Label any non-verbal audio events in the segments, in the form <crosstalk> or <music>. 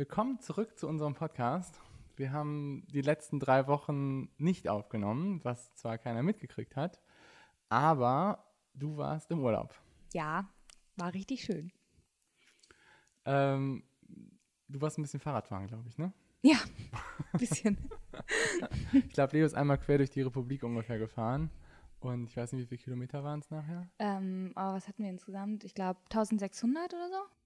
Willkommen zurück zu unserem Podcast. Wir haben die letzten drei Wochen nicht aufgenommen, was zwar keiner mitgekriegt hat, aber du warst im Urlaub. Ja, war richtig schön. Ähm, du warst ein bisschen Fahrradfahren, glaube ich, ne? Ja, ein bisschen. <laughs> ich glaube, Leo ist einmal quer durch die Republik ungefähr gefahren. Und ich weiß nicht, wie viele Kilometer waren es nachher? Ähm, aber was hatten wir insgesamt? Ich glaube 1600 oder so.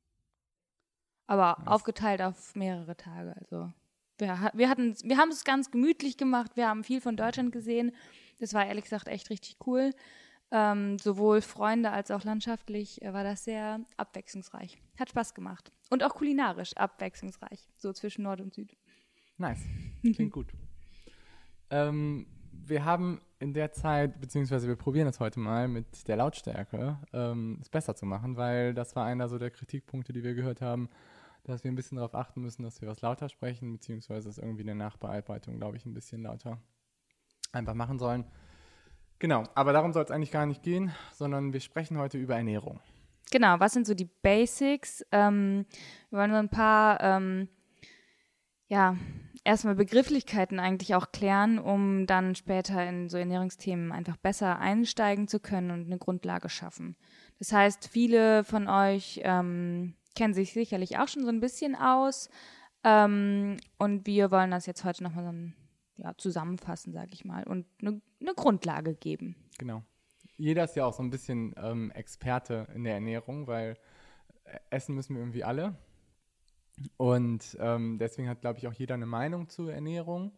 Aber was? aufgeteilt auf mehrere Tage. Also wir, wir, hatten, wir haben es ganz gemütlich gemacht. Wir haben viel von Deutschland gesehen. Das war ehrlich gesagt echt richtig cool. Ähm, sowohl Freunde als auch landschaftlich äh, war das sehr abwechslungsreich. Hat Spaß gemacht. Und auch kulinarisch abwechslungsreich. So zwischen Nord und Süd. Nice. <laughs> Klingt gut. Ähm, wir haben in der Zeit, beziehungsweise wir probieren es heute mal mit der Lautstärke, ähm, es besser zu machen, weil das war einer so der Kritikpunkte, die wir gehört haben, dass wir ein bisschen darauf achten müssen, dass wir was lauter sprechen, beziehungsweise es irgendwie in der Nachbearbeitung, glaube ich, ein bisschen lauter einfach machen sollen. Genau, aber darum soll es eigentlich gar nicht gehen, sondern wir sprechen heute über Ernährung. Genau, was sind so die Basics? Ähm, wir wollen so ein paar ähm, ja, erstmal Begrifflichkeiten eigentlich auch klären, um dann später in so Ernährungsthemen einfach besser einsteigen zu können und eine Grundlage schaffen. Das heißt, viele von euch ähm, kennen sich sicherlich auch schon so ein bisschen aus ähm, und wir wollen das jetzt heute nochmal so ein, ja, zusammenfassen, sage ich mal, und eine, eine Grundlage geben. Genau. Jeder ist ja auch so ein bisschen ähm, Experte in der Ernährung, weil äh, essen müssen wir irgendwie alle. Und ähm, deswegen hat, glaube ich, auch jeder eine Meinung zur Ernährung.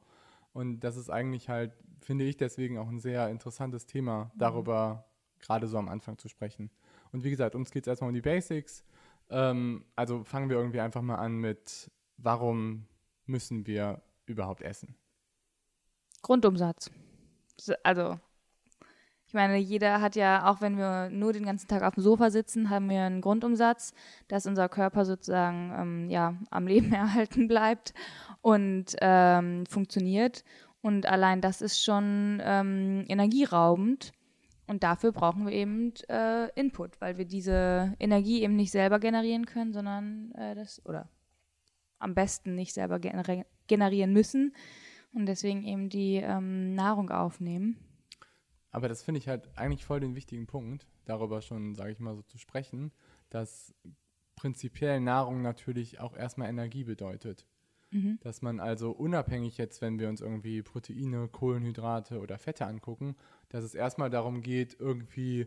Und das ist eigentlich halt, finde ich, deswegen auch ein sehr interessantes Thema, mhm. darüber gerade so am Anfang zu sprechen. Und wie gesagt, uns geht es erstmal um die Basics. Ähm, also fangen wir irgendwie einfach mal an mit, warum müssen wir überhaupt essen? Grundumsatz. Also ich meine, jeder hat ja, auch wenn wir nur den ganzen Tag auf dem Sofa sitzen, haben wir einen Grundumsatz, dass unser Körper sozusagen ähm, ja, am Leben <laughs> erhalten bleibt und ähm, funktioniert. Und allein das ist schon ähm, energieraubend. Und dafür brauchen wir eben äh, Input, weil wir diese Energie eben nicht selber generieren können, sondern äh, das, oder am besten nicht selber generieren müssen und deswegen eben die ähm, Nahrung aufnehmen. Aber das finde ich halt eigentlich voll den wichtigen Punkt, darüber schon, sage ich mal, so zu sprechen, dass prinzipiell Nahrung natürlich auch erstmal Energie bedeutet. Mhm. Dass man also unabhängig jetzt, wenn wir uns irgendwie Proteine, Kohlenhydrate oder Fette angucken, dass es erstmal darum geht, irgendwie,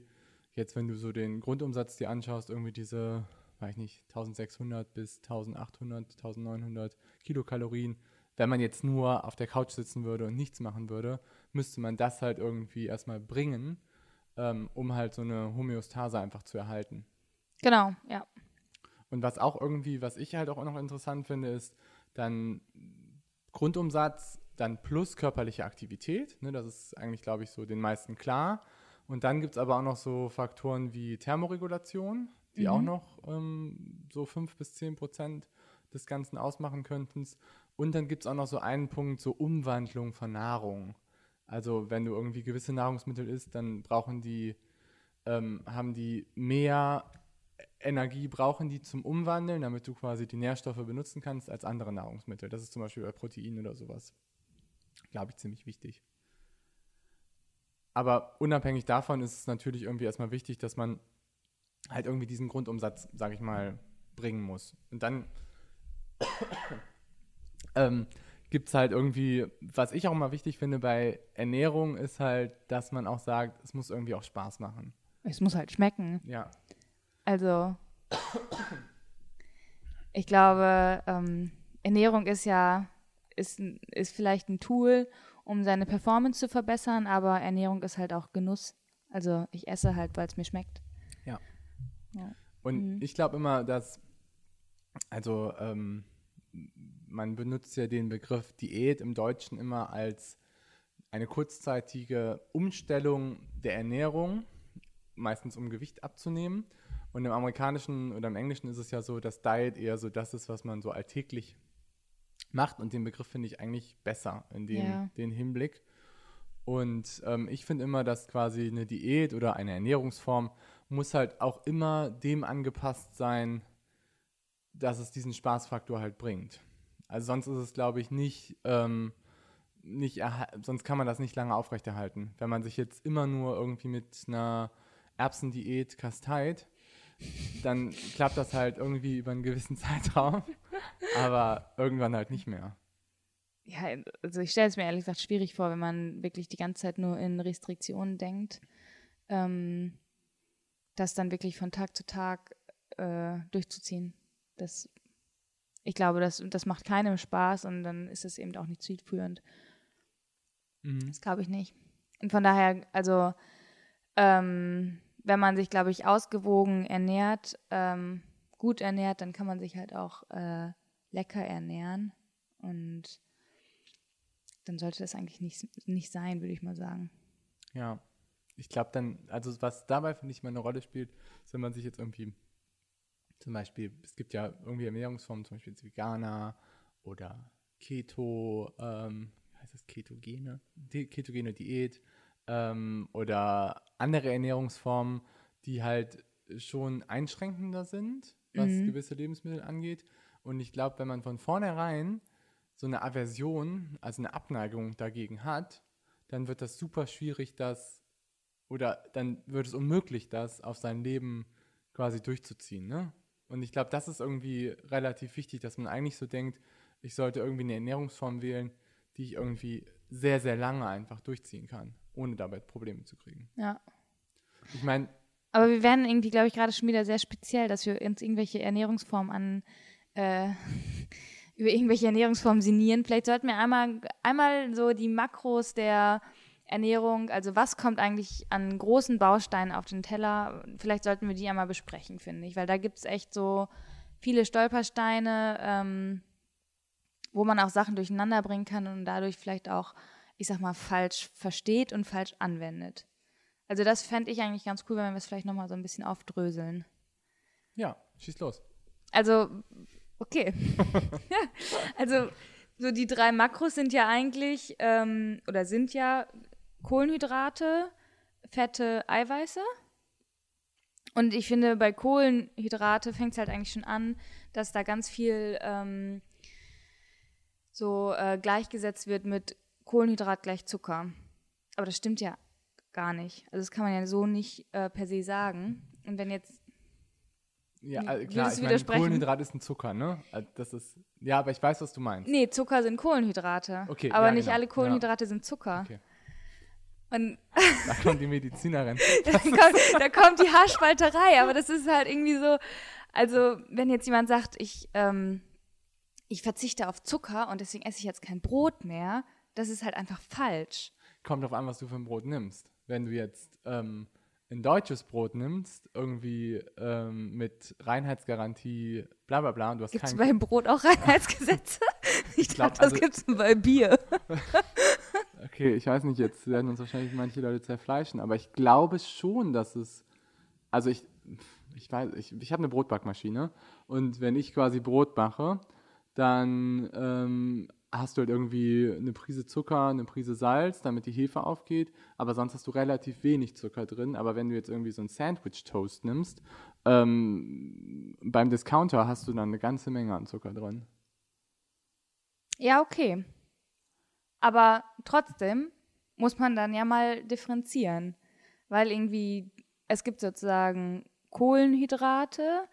jetzt wenn du so den Grundumsatz dir anschaust, irgendwie diese, weiß ich nicht, 1600 bis 1800, 1900 Kilokalorien, wenn man jetzt nur auf der Couch sitzen würde und nichts machen würde, müsste man das halt irgendwie erstmal bringen, ähm, um halt so eine Homöostase einfach zu erhalten. Genau, ja. Und was auch irgendwie, was ich halt auch noch interessant finde, ist dann Grundumsatz, dann plus körperliche Aktivität. Ne, das ist eigentlich, glaube ich, so den meisten klar. Und dann gibt es aber auch noch so Faktoren wie Thermoregulation, die mhm. auch noch ähm, so fünf bis zehn Prozent des Ganzen ausmachen könnten. Und dann gibt es auch noch so einen Punkt, so Umwandlung von Nahrung. Also wenn du irgendwie gewisse Nahrungsmittel isst, dann brauchen die, ähm, haben die mehr Energie, brauchen die zum Umwandeln, damit du quasi die Nährstoffe benutzen kannst als andere Nahrungsmittel. Das ist zum Beispiel bei Proteinen oder sowas, glaube ich, ziemlich wichtig. Aber unabhängig davon ist es natürlich irgendwie erstmal wichtig, dass man halt irgendwie diesen Grundumsatz, sage ich mal, bringen muss. Und dann <coughs> ähm, gibt es halt irgendwie, was ich auch mal wichtig finde bei Ernährung, ist halt, dass man auch sagt, es muss irgendwie auch Spaß machen. Es muss halt schmecken. Ja. Also, ich glaube, ähm, Ernährung ist ja, ist, ist vielleicht ein Tool, um seine Performance zu verbessern, aber Ernährung ist halt auch Genuss. Also, ich esse halt, weil es mir schmeckt. Ja. ja. Und mhm. ich glaube immer, dass, also, ähm, man benutzt ja den Begriff Diät im Deutschen immer als eine kurzzeitige Umstellung der Ernährung, meistens um Gewicht abzunehmen. Und im amerikanischen oder im englischen ist es ja so, dass Diet eher so das ist, was man so alltäglich macht. Und den Begriff finde ich eigentlich besser in dem, Ja. den Hinblick. Und ähm, ich finde immer, dass quasi eine Diät oder eine Ernährungsform muss halt auch immer dem angepasst sein, dass es diesen Spaßfaktor halt bringt. Also sonst ist es, glaube ich, nicht, ähm, nicht sonst kann man das nicht lange aufrechterhalten. Wenn man sich jetzt immer nur irgendwie mit einer Erbsendiät kasteit, dann klappt das halt irgendwie über einen gewissen <laughs> Zeitraum, aber irgendwann halt nicht mehr. Ja, also ich stelle es mir ehrlich gesagt schwierig vor, wenn man wirklich die ganze Zeit nur in Restriktionen denkt, ähm, das dann wirklich von Tag zu Tag äh, durchzuziehen. Das, ich glaube, das, das macht keinem Spaß und dann ist es eben auch nicht zielführend. Mhm. Das glaube ich nicht. Und von daher, also, ähm, wenn man sich, glaube ich, ausgewogen ernährt, ähm, gut ernährt, dann kann man sich halt auch äh, lecker ernähren. Und dann sollte das eigentlich nicht, nicht sein, würde ich mal sagen. Ja, ich glaube dann, also was dabei finde ich mal eine Rolle spielt, ist, wenn man sich jetzt irgendwie, zum Beispiel, es gibt ja irgendwie Ernährungsformen, zum Beispiel Veganer oder Keto, ähm, wie heißt das, Ketogene, ketogene Diät ähm, oder andere Ernährungsformen, die halt schon einschränkender sind, was Mhm. gewisse Lebensmittel angeht. Und ich glaube, wenn man von vornherein so eine Aversion, also eine Abneigung dagegen hat, dann wird das super schwierig, das oder dann wird es unmöglich, das auf sein Leben quasi durchzuziehen. Ne? Und ich glaube, das ist irgendwie relativ wichtig, dass man eigentlich so denkt, ich sollte irgendwie eine Ernährungsform wählen, die ich irgendwie sehr, sehr lange einfach durchziehen kann, ohne dabei Probleme zu kriegen. Ja. Ich meine, Aber wir werden irgendwie, glaube ich, gerade schon wieder sehr speziell, dass wir uns irgendwelche Ernährungsformen an, äh, <laughs> über irgendwelche Ernährungsformen sinnieren. Vielleicht sollten wir einmal, einmal so die Makros der Ernährung, also was kommt eigentlich an großen Bausteinen auf den Teller, vielleicht sollten wir die einmal besprechen, finde ich, weil da gibt es echt so viele Stolpersteine, ähm, wo man auch Sachen durcheinander bringen kann und dadurch vielleicht auch, ich sag mal, falsch versteht und falsch anwendet. Also das fände ich eigentlich ganz cool, wenn wir es vielleicht nochmal so ein bisschen aufdröseln. ja, schieß los. Also, okay. ja, <laughs> also so die drei Makros sind ja eigentlich, ähm, oder sind ja Kohlenhydrate, Fette, Eiweiße. Und ich finde, bei Kohlenhydrate fängt es halt eigentlich schon an, dass da ganz viel ähm, so äh, gleichgesetzt wird mit Kohlenhydrat gleich Zucker. Aber das stimmt ja gar nicht. Also das kann man ja so nicht äh, per se sagen. Und wenn jetzt Ja, würdest klar, ich meine? Kohlenhydrat ist ein Zucker, ne? Äh, Das ist, ja, aber ich weiß, was du meinst. Nee, Zucker sind Kohlenhydrate. Okay, aber ja, nicht genau. alle Kohlenhydrate sind Zucker. Okay. Und <laughs> Da kommt die Medizinerin. <laughs> da kommt, da kommt die Haarspalterei, aber das ist halt irgendwie so, also wenn jetzt jemand sagt, ich, ähm, ich verzichte auf Zucker und deswegen esse ich jetzt kein Brot mehr, das ist halt einfach falsch. Kommt drauf an, was du für ein Brot nimmst. Wenn du jetzt ähm, ein deutsches Brot nimmst, irgendwie ähm, mit Reinheitsgarantie, bla bla bla, und du hast Gibt es kein beim Brot auch Reinheitsgesetze? <laughs> ich glaub, dachte, das also- gibt es bei Bier. <laughs> Okay, ich weiß nicht, jetzt werden uns wahrscheinlich manche Leute zerfleischen, aber ich glaube schon, dass es. Also ich, ich weiß, ich, ich habe eine Brotbackmaschine und wenn ich quasi Brot mache, dann ähm, hast du halt irgendwie eine Prise Zucker, eine Prise Salz, damit die Hefe aufgeht, aber sonst hast du relativ wenig Zucker drin. Aber wenn du jetzt irgendwie so ein Sandwich-Toast nimmst, ähm, beim Discounter hast du dann eine ganze Menge an Zucker drin. Ja, okay. Aber trotzdem muss man dann ja mal differenzieren, weil irgendwie es gibt sozusagen Kohlenhydrate,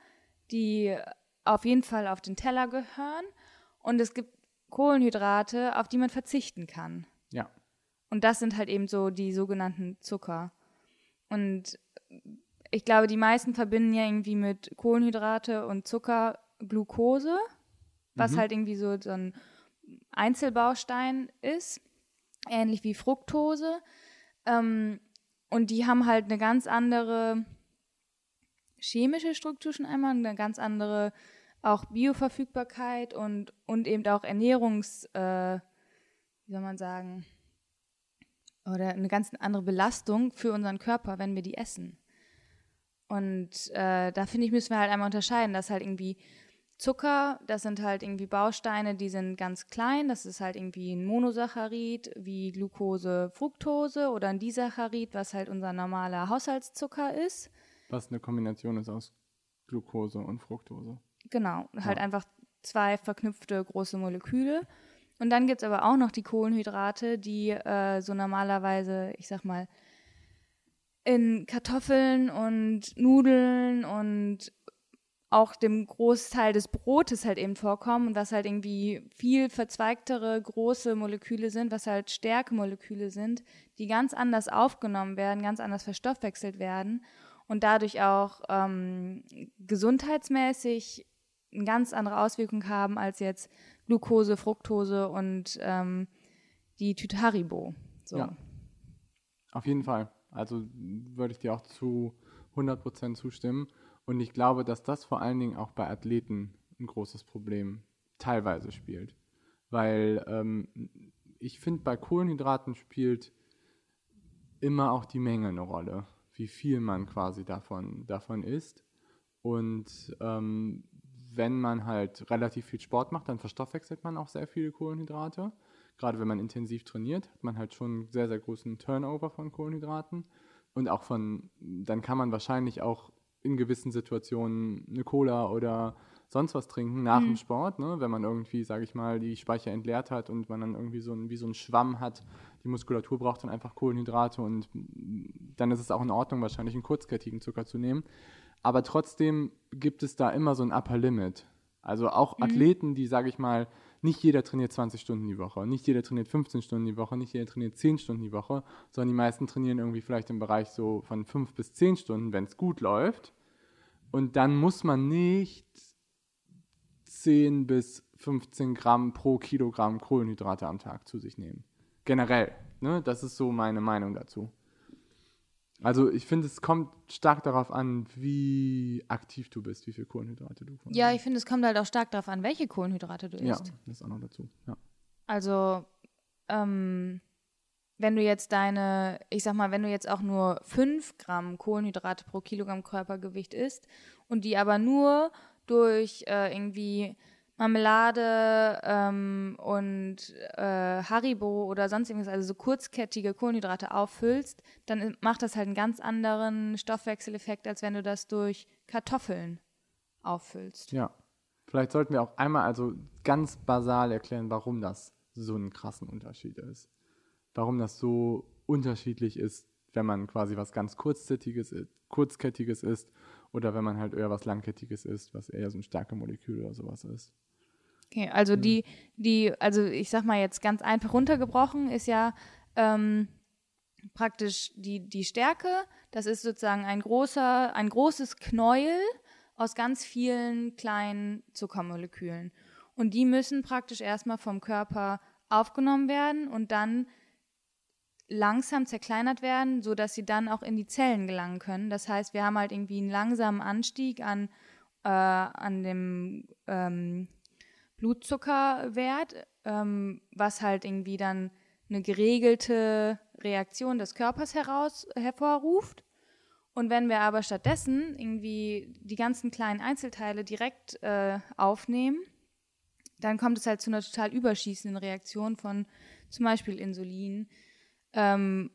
die auf jeden Fall auf den Teller gehören und es gibt Kohlenhydrate, auf die man verzichten kann. Ja. Und das sind halt eben so die sogenannten Zucker. Und ich glaube, die meisten verbinden ja irgendwie mit Kohlenhydrate und Zucker Glucose, was Mhm. halt irgendwie so, so ein Einzelbaustein ist, ähnlich wie Fructose. Ähm, und die haben halt eine ganz andere chemische Struktur schon einmal, eine ganz andere auch Bioverfügbarkeit und, und eben auch Ernährungs, äh, wie soll man sagen, oder eine ganz andere Belastung für unseren Körper, wenn wir die essen. Und äh, da finde ich, müssen wir halt einmal unterscheiden, dass halt irgendwie Zucker, das sind halt irgendwie Bausteine, die sind ganz klein. Das ist halt irgendwie ein Monosaccharid wie Glucose, Fructose oder ein Disaccharid, was halt unser normaler Haushaltszucker ist. Was eine Kombination ist aus Glucose und Fructose. Genau, halt ja. einfach zwei verknüpfte große Moleküle. Und dann gibt es aber auch noch die Kohlenhydrate, die äh, so normalerweise, ich sag mal, in Kartoffeln und Nudeln und auch dem Großteil des Brotes halt eben vorkommen und was halt irgendwie viel verzweigtere große Moleküle sind, was halt Stärkemoleküle sind, die ganz anders aufgenommen werden, ganz anders verstoffwechselt werden und dadurch auch ähm, gesundheitsmäßig eine ganz andere Auswirkung haben als jetzt Glucose, Fructose und ähm, die Tüte. So. Ja, auf jeden Fall. Also würde ich dir auch zu 100% zustimmen. Und ich glaube, dass das vor allen Dingen auch bei Athleten ein großes Problem teilweise spielt. Weil ähm, ich finde, bei Kohlenhydraten spielt immer auch die Menge eine Rolle, wie viel man quasi davon, davon isst. Und ähm, wenn man halt relativ viel Sport macht, dann verstoffwechselt man auch sehr viele Kohlenhydrate. Gerade wenn man intensiv trainiert, hat man halt schon einen sehr, sehr großen Turnover von Kohlenhydraten. Und auch von, dann kann man wahrscheinlich auch in gewissen Situationen eine Cola oder sonst was trinken nach mhm. dem Sport, ne? wenn man irgendwie, sage ich mal, die Speicher entleert hat und man dann irgendwie so ein, wie so ein Schwamm hat. Die Muskulatur braucht dann einfach Kohlenhydrate und dann ist es auch in Ordnung, wahrscheinlich einen kurzkettigen Zucker zu nehmen. Aber trotzdem gibt es da immer so ein Upper Limit. Also auch mhm. Athleten, die, sage ich mal, nicht jeder trainiert 20 Stunden die Woche, nicht jeder trainiert 15 Stunden die Woche, nicht jeder trainiert 10 Stunden die Woche, sondern die meisten trainieren irgendwie vielleicht im Bereich so von 5 bis 10 Stunden, wenn es gut läuft. Und dann muss man nicht 10 bis 15 Gramm pro Kilogramm Kohlenhydrate am Tag zu sich nehmen. Generell. Ne? Das ist so meine Meinung dazu. Also ich finde, es kommt stark darauf an, wie aktiv du bist, wie viel Kohlenhydrate du konsumierst. Ja, ich finde, es kommt halt auch stark darauf an, welche Kohlenhydrate du isst. Ja, das ist auch noch dazu. Ja. Also ähm, wenn du jetzt deine, ich sag mal, wenn du jetzt auch nur 5 Gramm Kohlenhydrate pro Kilogramm Körpergewicht isst und die aber nur durch äh, irgendwie Marmelade ähm, und äh, Haribo oder sonst irgendwas, also so kurzkettige Kohlenhydrate auffüllst, dann macht das halt einen ganz anderen Stoffwechseleffekt, als wenn du das durch Kartoffeln auffüllst. Ja. Vielleicht sollten wir auch einmal also ganz basal erklären, warum das so einen krassen Unterschied ist warum das so unterschiedlich ist, wenn man quasi was ganz kurzkettiges, kurzkettiges ist oder wenn man halt eher was langkettiges ist, was eher so ein starke Molekül oder sowas ist. Okay, also ja. die, die, also ich sag mal jetzt ganz einfach runtergebrochen, ist ja ähm, praktisch die, die Stärke, das ist sozusagen ein großer, ein großes Knäuel aus ganz vielen kleinen Zuckermolekülen. Und die müssen praktisch erstmal vom Körper aufgenommen werden und dann langsam zerkleinert werden, so dass sie dann auch in die Zellen gelangen können. Das heißt, wir haben halt irgendwie einen langsamen Anstieg an, äh, an dem ähm, Blutzuckerwert, ähm, was halt irgendwie dann eine geregelte Reaktion des Körpers heraus hervorruft. Und wenn wir aber stattdessen irgendwie die ganzen kleinen Einzelteile direkt äh, aufnehmen, dann kommt es halt zu einer total überschießenden Reaktion von zum Beispiel Insulin, ähm,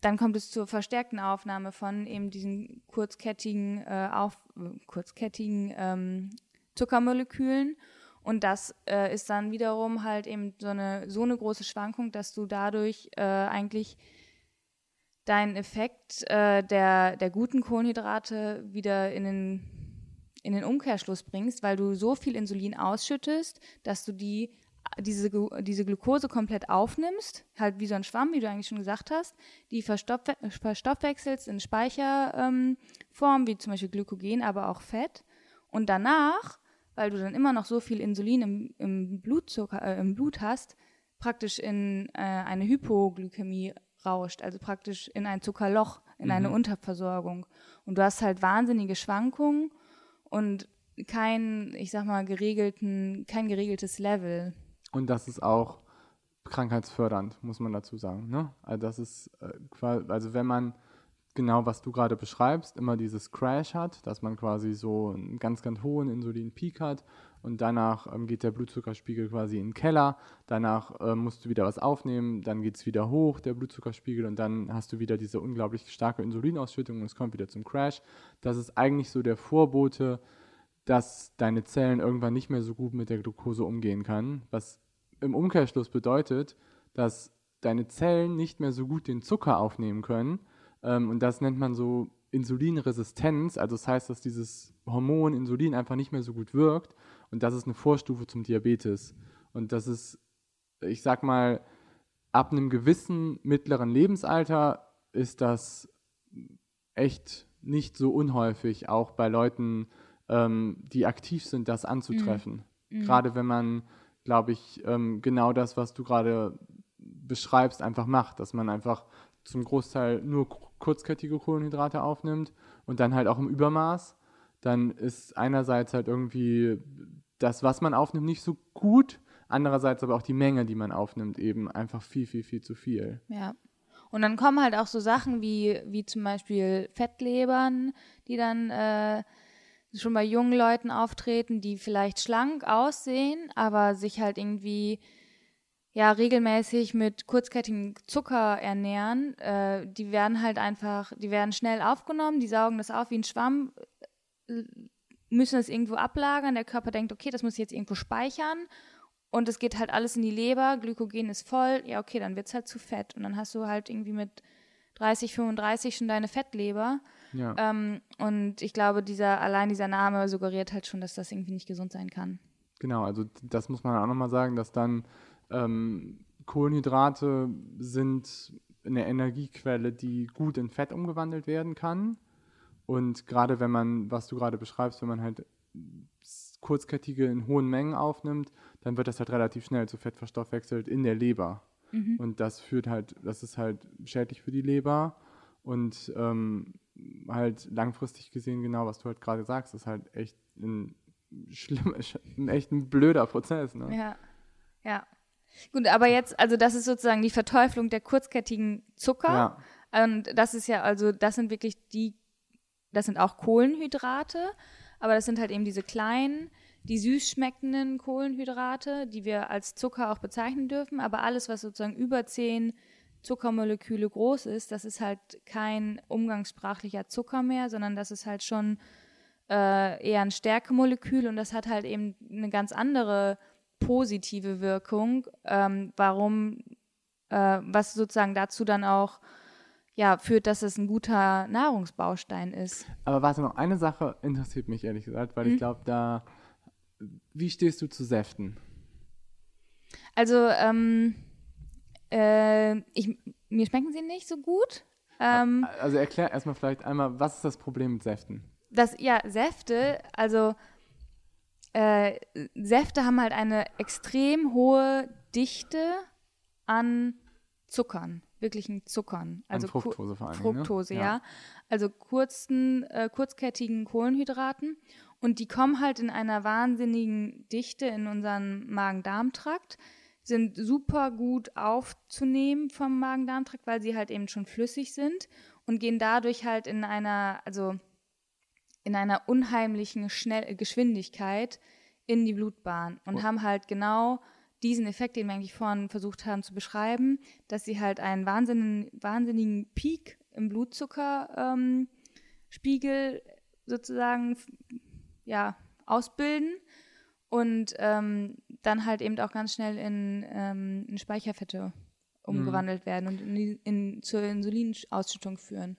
dann kommt es zur verstärkten Aufnahme von eben diesen kurzkettigen, äh, auf, kurzkettigen ähm, Zuckermolekülen. Und das äh, ist dann wiederum halt eben so eine, so eine große Schwankung, dass du dadurch äh, eigentlich deinen Effekt äh, der, der guten Kohlenhydrate wieder in den, in den Umkehrschluss bringst, weil du so viel Insulin ausschüttest, dass du die diese, diese Glucose komplett aufnimmst, halt wie so ein Schwamm, wie du eigentlich schon gesagt hast, die verstoffwe verstoffwechselst in Speicherform, ähm, wie zum Beispiel Glykogen, aber auch Fett. Und danach, weil du dann immer noch so viel Insulin im, im, Blutzucker, äh, im Blut hast, praktisch in äh, eine Hypoglykämie rauscht, also praktisch in ein Zuckerloch, in mhm. eine Unterversorgung. Und du hast halt wahnsinnige Schwankungen und kein, ich sag mal, geregelten, kein geregeltes Level. Und das ist auch krankheitsfördernd, muss man dazu sagen. Ne? Also das ist äh, also wenn man genau, was du gerade beschreibst, immer dieses Crash hat, dass man quasi so einen ganz, ganz hohen Insulin-Peak hat und danach ähm, geht der Blutzuckerspiegel quasi in den Keller, danach äh, musst du wieder was aufnehmen, dann geht es wieder hoch, der Blutzuckerspiegel und dann hast du wieder diese unglaublich starke Insulinausschüttung und es kommt wieder zum Crash. Das ist eigentlich so der Vorbote, dass deine Zellen irgendwann nicht mehr so gut mit der Glucose umgehen kann, was im Umkehrschluss bedeutet, dass deine Zellen nicht mehr so gut den Zucker aufnehmen können ähm, und das nennt man so Insulinresistenz. Also das heißt, dass dieses Hormon Insulin einfach nicht mehr so gut wirkt. Und das ist eine Vorstufe zum Diabetes. Und das ist, ich sag mal, ab einem gewissen mittleren Lebensalter ist das echt nicht so unhäufig, auch bei Leuten, ähm, die aktiv sind, das anzutreffen. Mhm. Gerade wenn man, glaube ich, ähm, genau das, was du gerade beschreibst, einfach macht, dass man einfach zum Großteil nur kurzkettige Kohlenhydrate aufnimmt und dann halt auch im Übermaß, dann ist einerseits halt irgendwie das, was man aufnimmt, nicht so gut, andererseits aber auch die Menge, die man aufnimmt, eben einfach viel, viel, viel zu viel. Ja. Und dann kommen halt auch so Sachen wie, wie zum Beispiel Fettlebern, die dann äh, schon bei jungen Leuten auftreten, die vielleicht schlank aussehen, aber sich halt irgendwie ja regelmäßig mit kurzkettigem Zucker ernähren, äh, die werden halt einfach, die werden schnell aufgenommen, die saugen das auf wie ein Schwamm, äh, müssen es irgendwo ablagern. Der Körper denkt, okay, das muss ich jetzt irgendwo speichern. Und es geht halt alles in die Leber, Glykogen ist voll, ja, okay, dann wird es halt zu fett. Und dann hast du halt irgendwie mit 30, 35 schon deine Fettleber. Ja. Ähm, und ich glaube, dieser, allein dieser Name suggeriert halt schon, dass das irgendwie nicht gesund sein kann. Genau, also das muss man auch nochmal sagen, dass dann ähm, Kohlenhydrate sind eine Energiequelle, die gut in Fett umgewandelt werden kann. Und gerade wenn man, was du gerade beschreibst, wenn man halt kurzkettige in hohen Mengen aufnimmt, dann wird das halt relativ schnell zu Fett verstoffwechselt in der Leber. Mhm. Und das führt halt, das ist halt schädlich für die Leber und ähm, halt langfristig gesehen genau, was du halt gerade sagst, ist halt echt ein schlimm, <laughs> echt ein blöder Prozess. Ne? Ja, ja. Gut, aber jetzt, also das ist sozusagen die Verteuflung der kurzkettigen Zucker. Ja. Und das ist ja, also das sind wirklich die, das sind auch Kohlenhydrate, aber das sind halt eben diese kleinen, die süß schmeckenden Kohlenhydrate, die wir als Zucker auch bezeichnen dürfen. Aber alles, was sozusagen über zehn Zuckermoleküle groß ist, das ist halt kein umgangssprachlicher Zucker mehr, sondern das ist halt schon äh, eher ein Stärkemolekül und das hat halt eben eine ganz andere positive Wirkung, ähm, warum, äh, was sozusagen dazu dann auch ja, führt, dass es ein guter Nahrungsbaustein ist. Aber warte noch, eine Sache interessiert mich ehrlich gesagt, weil mhm. ich glaube, da, wie stehst du zu Säften? Also, ähm, äh, ich, mir schmecken sie nicht so gut. Ähm, also erklär erstmal vielleicht einmal, was ist das Problem mit Säften? Das, ja, Säfte, also äh, Säfte haben halt eine extrem hohe Dichte an Zuckern, wirklichen Zuckern. Also an Fructose vor allem. Ne? Fructose, ne? ja. ja. Also kurzen, äh, kurzkettigen Kohlenhydraten. Und die kommen halt in einer wahnsinnigen Dichte in unseren Magen-Darm-Trakt, sind super gut aufzunehmen vom Magen-Darm-Trakt, weil sie halt eben schon flüssig sind und gehen dadurch halt in einer, also in einer unheimlichen Schnell Geschwindigkeit in die Blutbahn und oh. haben halt genau diesen Effekt, den wir eigentlich vorhin versucht haben zu beschreiben, dass sie halt einen wahnsinnigen, wahnsinnigen Peak im Blutzuckerspiegel ähm, sozusagen ja, ausbilden und ähm, dann halt eben auch ganz schnell in, ähm, in Speicherfette umgewandelt mhm. werden und in, in, zur Insulinausschüttung führen.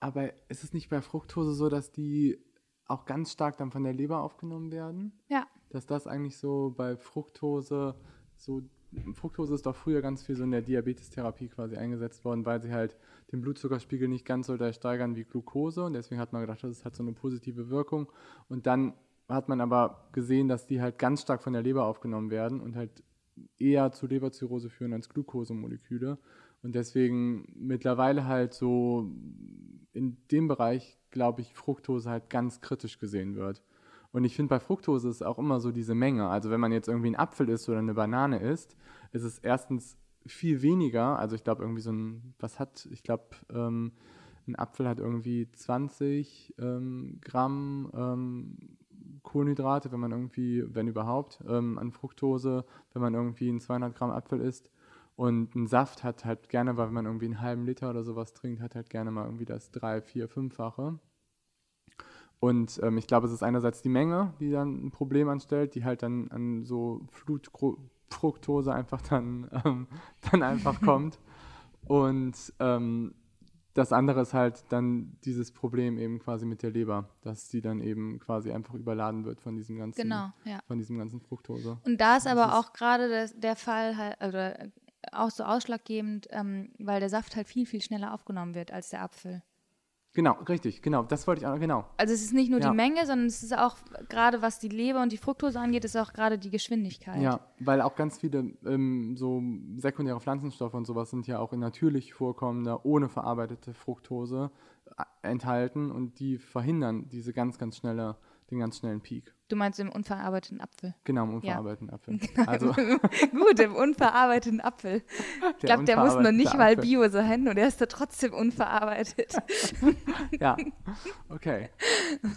Aber ist es nicht bei Fructose so, dass die auch ganz stark dann von der Leber aufgenommen werden? Ja. Dass das eigentlich so bei Fructose so Fructose ist doch früher ganz viel so in der Diabetestherapie quasi eingesetzt worden, weil sie halt den Blutzuckerspiegel nicht ganz so steigern wie Glucose und deswegen hat man gedacht, das hat so eine positive Wirkung und dann hat man aber gesehen, dass die halt ganz stark von der Leber aufgenommen werden und halt eher zu Leberzirrhose führen als Glukosemoleküle. Und deswegen mittlerweile halt so in dem Bereich, glaube ich, Fructose halt ganz kritisch gesehen wird. Und ich finde, bei Fructose ist auch immer so diese Menge. Also wenn man jetzt irgendwie einen Apfel isst oder eine Banane isst, ist es erstens viel weniger. Also ich glaube irgendwie so ein, was hat, ich glaube, ähm, ein Apfel hat irgendwie 20 ähm, Gramm ähm, Kohlenhydrate, wenn man irgendwie, wenn überhaupt, ähm, an Fructose, wenn man irgendwie einen 200 Gramm Apfel isst. Und ein Saft hat halt gerne, weil wenn man irgendwie einen halben Liter oder sowas trinkt, hat halt gerne mal irgendwie das drei, vier, fünffache. Und ähm, ich glaube, es ist einerseits die Menge, die dann ein Problem anstellt, die halt dann an so Flutfructose einfach dann, <laughs> ähm, dann einfach <laughs> kommt. Und ähm, das andere ist halt dann dieses Problem eben quasi mit der Leber, dass sie dann eben quasi einfach überladen wird von diesem ganzen, genau, ja. von diesem ganzen Fructose. Und da ist aber ist auch gerade der, der, Fall halt, oder auch so ausschlaggebend, ähm, weil der Saft halt viel, viel schneller aufgenommen wird als der Apfel. Genau, richtig, genau. Das wollte ich auch, genau. Also es ist nicht nur ja. die Menge, sondern es ist auch gerade, was die Leber und die Fructose angeht, ist auch gerade die Geschwindigkeit. Ja, weil auch ganz viele ähm, so sekundäre Pflanzenstoffe und sowas sind ja auch in natürlich vorkommender, ohne verarbeitete Fructose äh, enthalten und die verhindern diese ganz, ganz schnelle den ganz schnellen Peak. Du meinst im unverarbeiteten Apfel? Genau, im unverarbeiteten ja. <laughs> Apfel. Also <laughs> Gut, im unverarbeiteten Apfel. Ich glaube, der muss noch nicht mal Bio sein und er ist da trotzdem unverarbeitet. <laughs> ja, okay.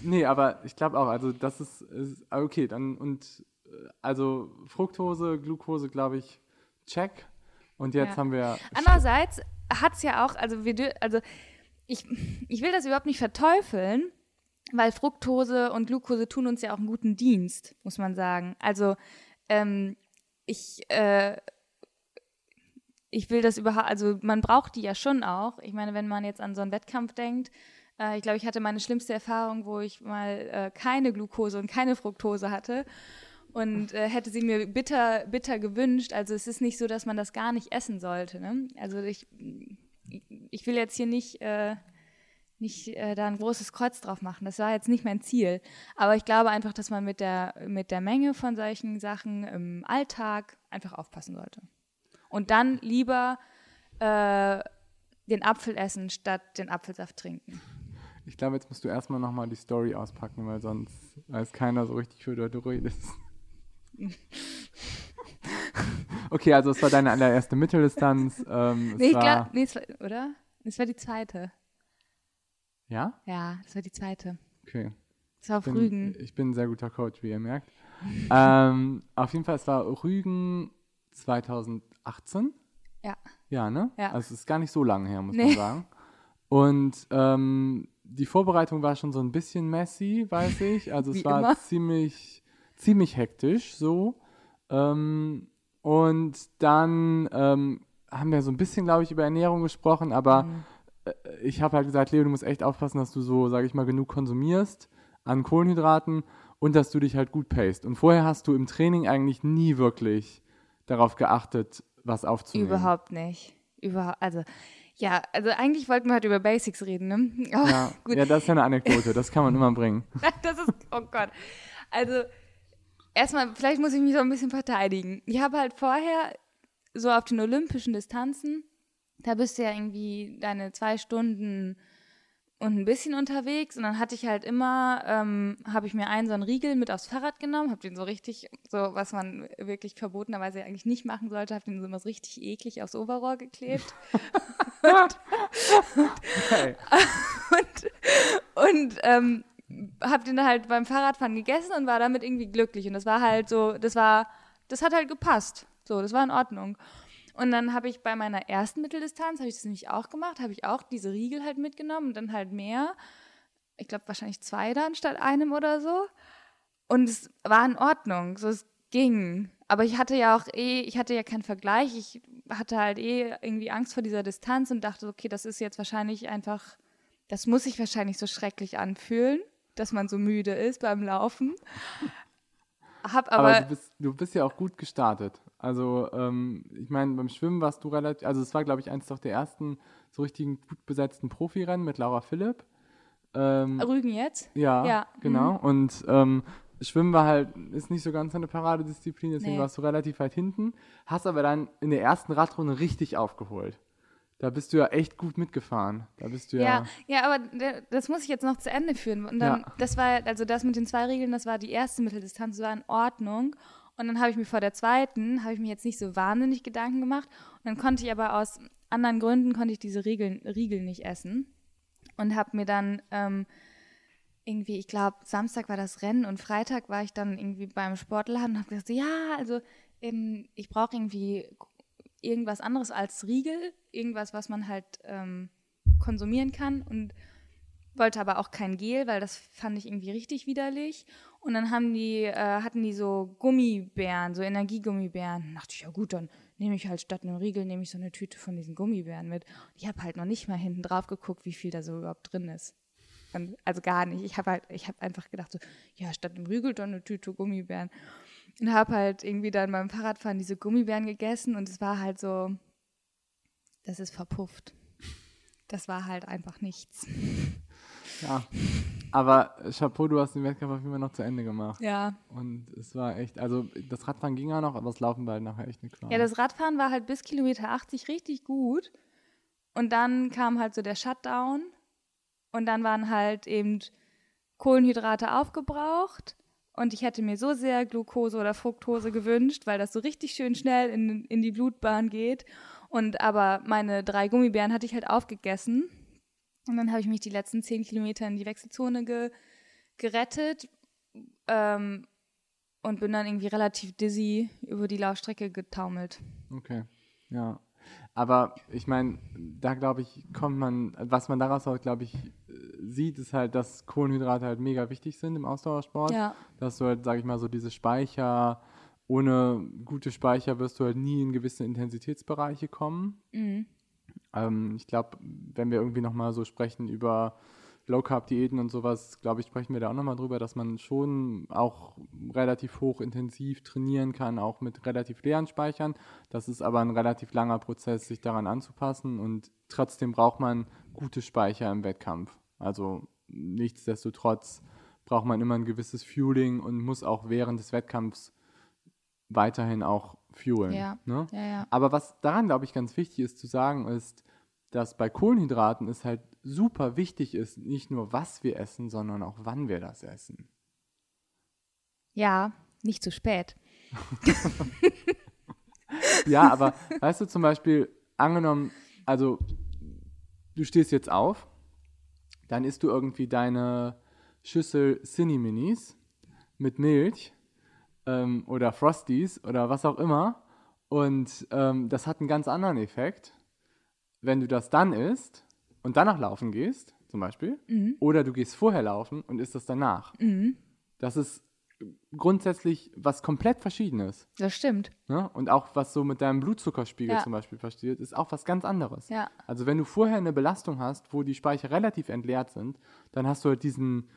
Nee, aber ich glaube auch, also das ist, ist, okay, dann und äh, also Fructose, Glucose, glaube ich, check. Und jetzt ja. haben wir. Andererseits hat es ja auch, also wir, also ich, ich will das überhaupt nicht verteufeln, weil Fructose und Glucose tun uns ja auch einen guten Dienst, muss man sagen. Also ähm, ich, äh, ich will das überhaupt, also man braucht die ja schon auch. Ich meine, wenn man jetzt an so einen Wettkampf denkt, äh, ich glaube, ich hatte meine schlimmste Erfahrung, wo ich mal äh, keine Glucose und keine Fructose hatte und äh, hätte sie mir bitter, bitter gewünscht. Also es ist nicht so, dass man das gar nicht essen sollte. Ne? Also ich, ich will jetzt hier nicht äh, nicht äh, da ein großes Kreuz drauf machen. Das war jetzt nicht mein Ziel. Aber ich glaube einfach, dass man mit der, mit der Menge von solchen Sachen im Alltag einfach aufpassen sollte. Und dann lieber äh, den Apfel essen, statt den Apfelsaft trinken. Ich glaube, jetzt musst du erstmal nochmal die Story auspacken, weil sonst weiß keiner so richtig, worüber du redest. <laughs> okay, also es war deine allererste Mitteldistanz. Ähm, nee, ich glaube, nee, oder? Es war die zweite. Ja? Ja, das war die zweite. Okay. Das war auf bin, Rügen. Ich bin ein sehr guter Coach, wie ihr merkt. <laughs> ähm, auf jeden Fall, es war Rügen 2018. Ja. Ja, ne? Ja. Also es ist gar nicht so lange her, muss nee. man sagen. Und ähm, die Vorbereitung war schon so ein bisschen messy, weiß ich. Also es war immer. ziemlich, ziemlich hektisch so. Ähm, und dann ähm, haben wir so ein bisschen, glaube ich, über Ernährung gesprochen, aber mhm. Äh, ich habe halt gesagt, Leo, du musst echt aufpassen, dass du so, sage ich mal, genug konsumierst an Kohlenhydraten und dass du dich halt gut paced. Und vorher hast du im Training eigentlich nie wirklich darauf geachtet, was aufzunehmen. Überhaupt nicht. Überhaupt, also ja, also eigentlich wollten wir heute über Basics reden, ne? <laughs> Aber ja, gut. ja, das ist ja eine Anekdote, das kann man immer bringen. <laughs> das ist, oh Gott. Also erstmal, vielleicht muss ich mich so ein bisschen verteidigen. Ich habe halt vorher so auf den olympischen Distanzen da bist du ja irgendwie deine zwei Stunden und ein bisschen unterwegs und dann hatte ich halt immer, ähm, habe ich mir einen so einen Riegel mit aufs Fahrrad genommen, habe den so richtig, so was man wirklich verbotenerweise eigentlich nicht machen sollte, habe den so immer so richtig eklig aufs Overrohr geklebt. und, <laughs> okay. und, und ähm, habe den halt beim Fahrradfahren gegessen und war damit irgendwie glücklich und das war halt so, das war, das hat halt gepasst, so, das war in Ordnung. Und dann habe ich bei meiner ersten Mitteldistanz, habe ich das nämlich auch gemacht, habe ich auch diese Riegel halt mitgenommen und dann halt mehr. Ich glaube wahrscheinlich zwei dann statt einem oder so. Und es war in Ordnung, so es ging. Aber ich hatte ja auch eh, ich hatte ja keinen Vergleich. Ich hatte halt eh irgendwie Angst vor dieser Distanz und dachte, okay, das ist jetzt wahrscheinlich einfach, das muss sich wahrscheinlich so schrecklich anfühlen, dass man so müde ist beim Laufen. <laughs> Hab aber, aber du, bist, du bist ja auch gut gestartet. Also, ähm, ich meine, beim Schwimmen warst du relativ, also es war, glaube ich, eins doch der ersten so richtigen gut besetzten Profirennen mit Laura Philipp. Ähm, Rügen jetzt? Ja, ja. genau. Mhm. Und ähm, Schwimmen war halt, ist nicht so ganz eine Paradedisziplin, deswegen Nee. warst du relativ weit hinten, hast aber dann in der ersten Radrunde richtig aufgeholt. Da bist du ja echt gut mitgefahren. Da bist du ja. Ja, ja, aber das muss ich jetzt noch zu Ende führen. Und dann, Ja. das war, also das mit den zwei Regeln, das war die erste Mitteldistanz, das war in Ordnung. Und dann habe ich mir vor der zweiten, habe ich mir jetzt nicht so wahnsinnig Gedanken gemacht. Und dann konnte ich aber aus anderen Gründen, konnte ich diese Regeln, Riegel nicht essen. Und habe mir dann ähm, irgendwie, ich glaube, Samstag war das Rennen und Freitag war ich dann irgendwie beim Sportladen und habe gesagt, ja, also ähm, ich brauche irgendwie irgendwas anderes als Riegel, irgendwas, was man halt ähm, konsumieren kann und wollte aber auch kein Gel, weil das fand ich irgendwie richtig widerlich. Und dann haben die, äh, hatten die so Gummibären, so Energiegummibären. Dann dachte ich, ja gut, dann nehme ich halt statt einem Riegel, nehme ich so eine Tüte von diesen Gummibären mit. Und ich habe halt noch nicht mal hinten drauf geguckt, wie viel da so überhaupt drin ist. Und, also gar nicht. Ich habe halt, ich habe einfach gedacht, so, ja, statt einem Riegel dann eine Tüte Gummibären. Und habe halt irgendwie dann beim Fahrradfahren diese Gummibären gegessen und es war halt so, das ist verpufft. Das war halt einfach nichts. Ja. Aber Chapeau, du hast den Wettkampf auf jeden Fall noch zu Ende gemacht. Ja. Und es war echt, also das Radfahren ging ja noch, aber das Laufen war halt nachher echt eine Qual. Ja, das Radfahren war halt bis Kilometer 80 richtig gut. Und dann kam halt so der Shutdown. Und dann waren halt eben Kohlenhydrate aufgebraucht. Und ich hätte mir so sehr Glucose oder Fructose gewünscht, weil das so richtig schön schnell in, in die Blutbahn geht. Und aber meine drei Gummibären hatte ich halt aufgegessen. Und dann habe ich mich die letzten zehn Kilometer in die Wechselzone ge gerettet. Ähm, und bin dann irgendwie relativ dizzy über die Laufstrecke getaumelt. Okay, ja. Aber ich meine, da glaube ich, kommt man, was man daraus auch, glaube ich, sieht, ist halt, dass Kohlenhydrate halt mega wichtig sind im Ausdauersport. Ja. Dass du halt, sage ich mal, so diese Speicher, ohne gute Speicher wirst du halt nie in gewisse Intensitätsbereiche kommen. Mhm. Ähm, ich glaube, wenn wir irgendwie nochmal so sprechen über Low-Carb-Diäten und sowas, glaube ich, sprechen wir da auch nochmal drüber, dass man schon auch relativ hoch intensiv trainieren kann, auch mit relativ leeren Speichern. Das ist aber ein relativ langer Prozess, sich daran anzupassen und trotzdem braucht man gute Speicher im Wettkampf. Also nichtsdestotrotz braucht man immer ein gewisses Fueling und muss auch während des Wettkampfs weiterhin auch fuelen. Ja. Ne? Ja, ja. Aber was daran, glaube ich, ganz wichtig ist zu sagen, ist, dass bei Kohlenhydraten es halt super wichtig ist, nicht nur was wir essen, sondern auch wann wir das essen. Ja, nicht zu spät. <laughs> Ja, aber weißt du zum Beispiel, angenommen, also du stehst jetzt auf, dann isst du irgendwie deine Schüssel Cinni-Minis mit Milch ähm, oder Frosties oder was auch immer und ähm, das hat einen ganz anderen Effekt, wenn du das dann isst und danach laufen gehst, zum Beispiel, oder du gehst vorher laufen und isst das danach. Das ist grundsätzlich was komplett Verschiedenes. Das stimmt. Ne? Und auch was so mit deinem Blutzuckerspiegel Ja. zum Beispiel passiert, ist auch was ganz anderes. Ja. Also wenn du vorher eine Belastung hast, wo die Speicher relativ entleert sind, dann hast du halt diesen,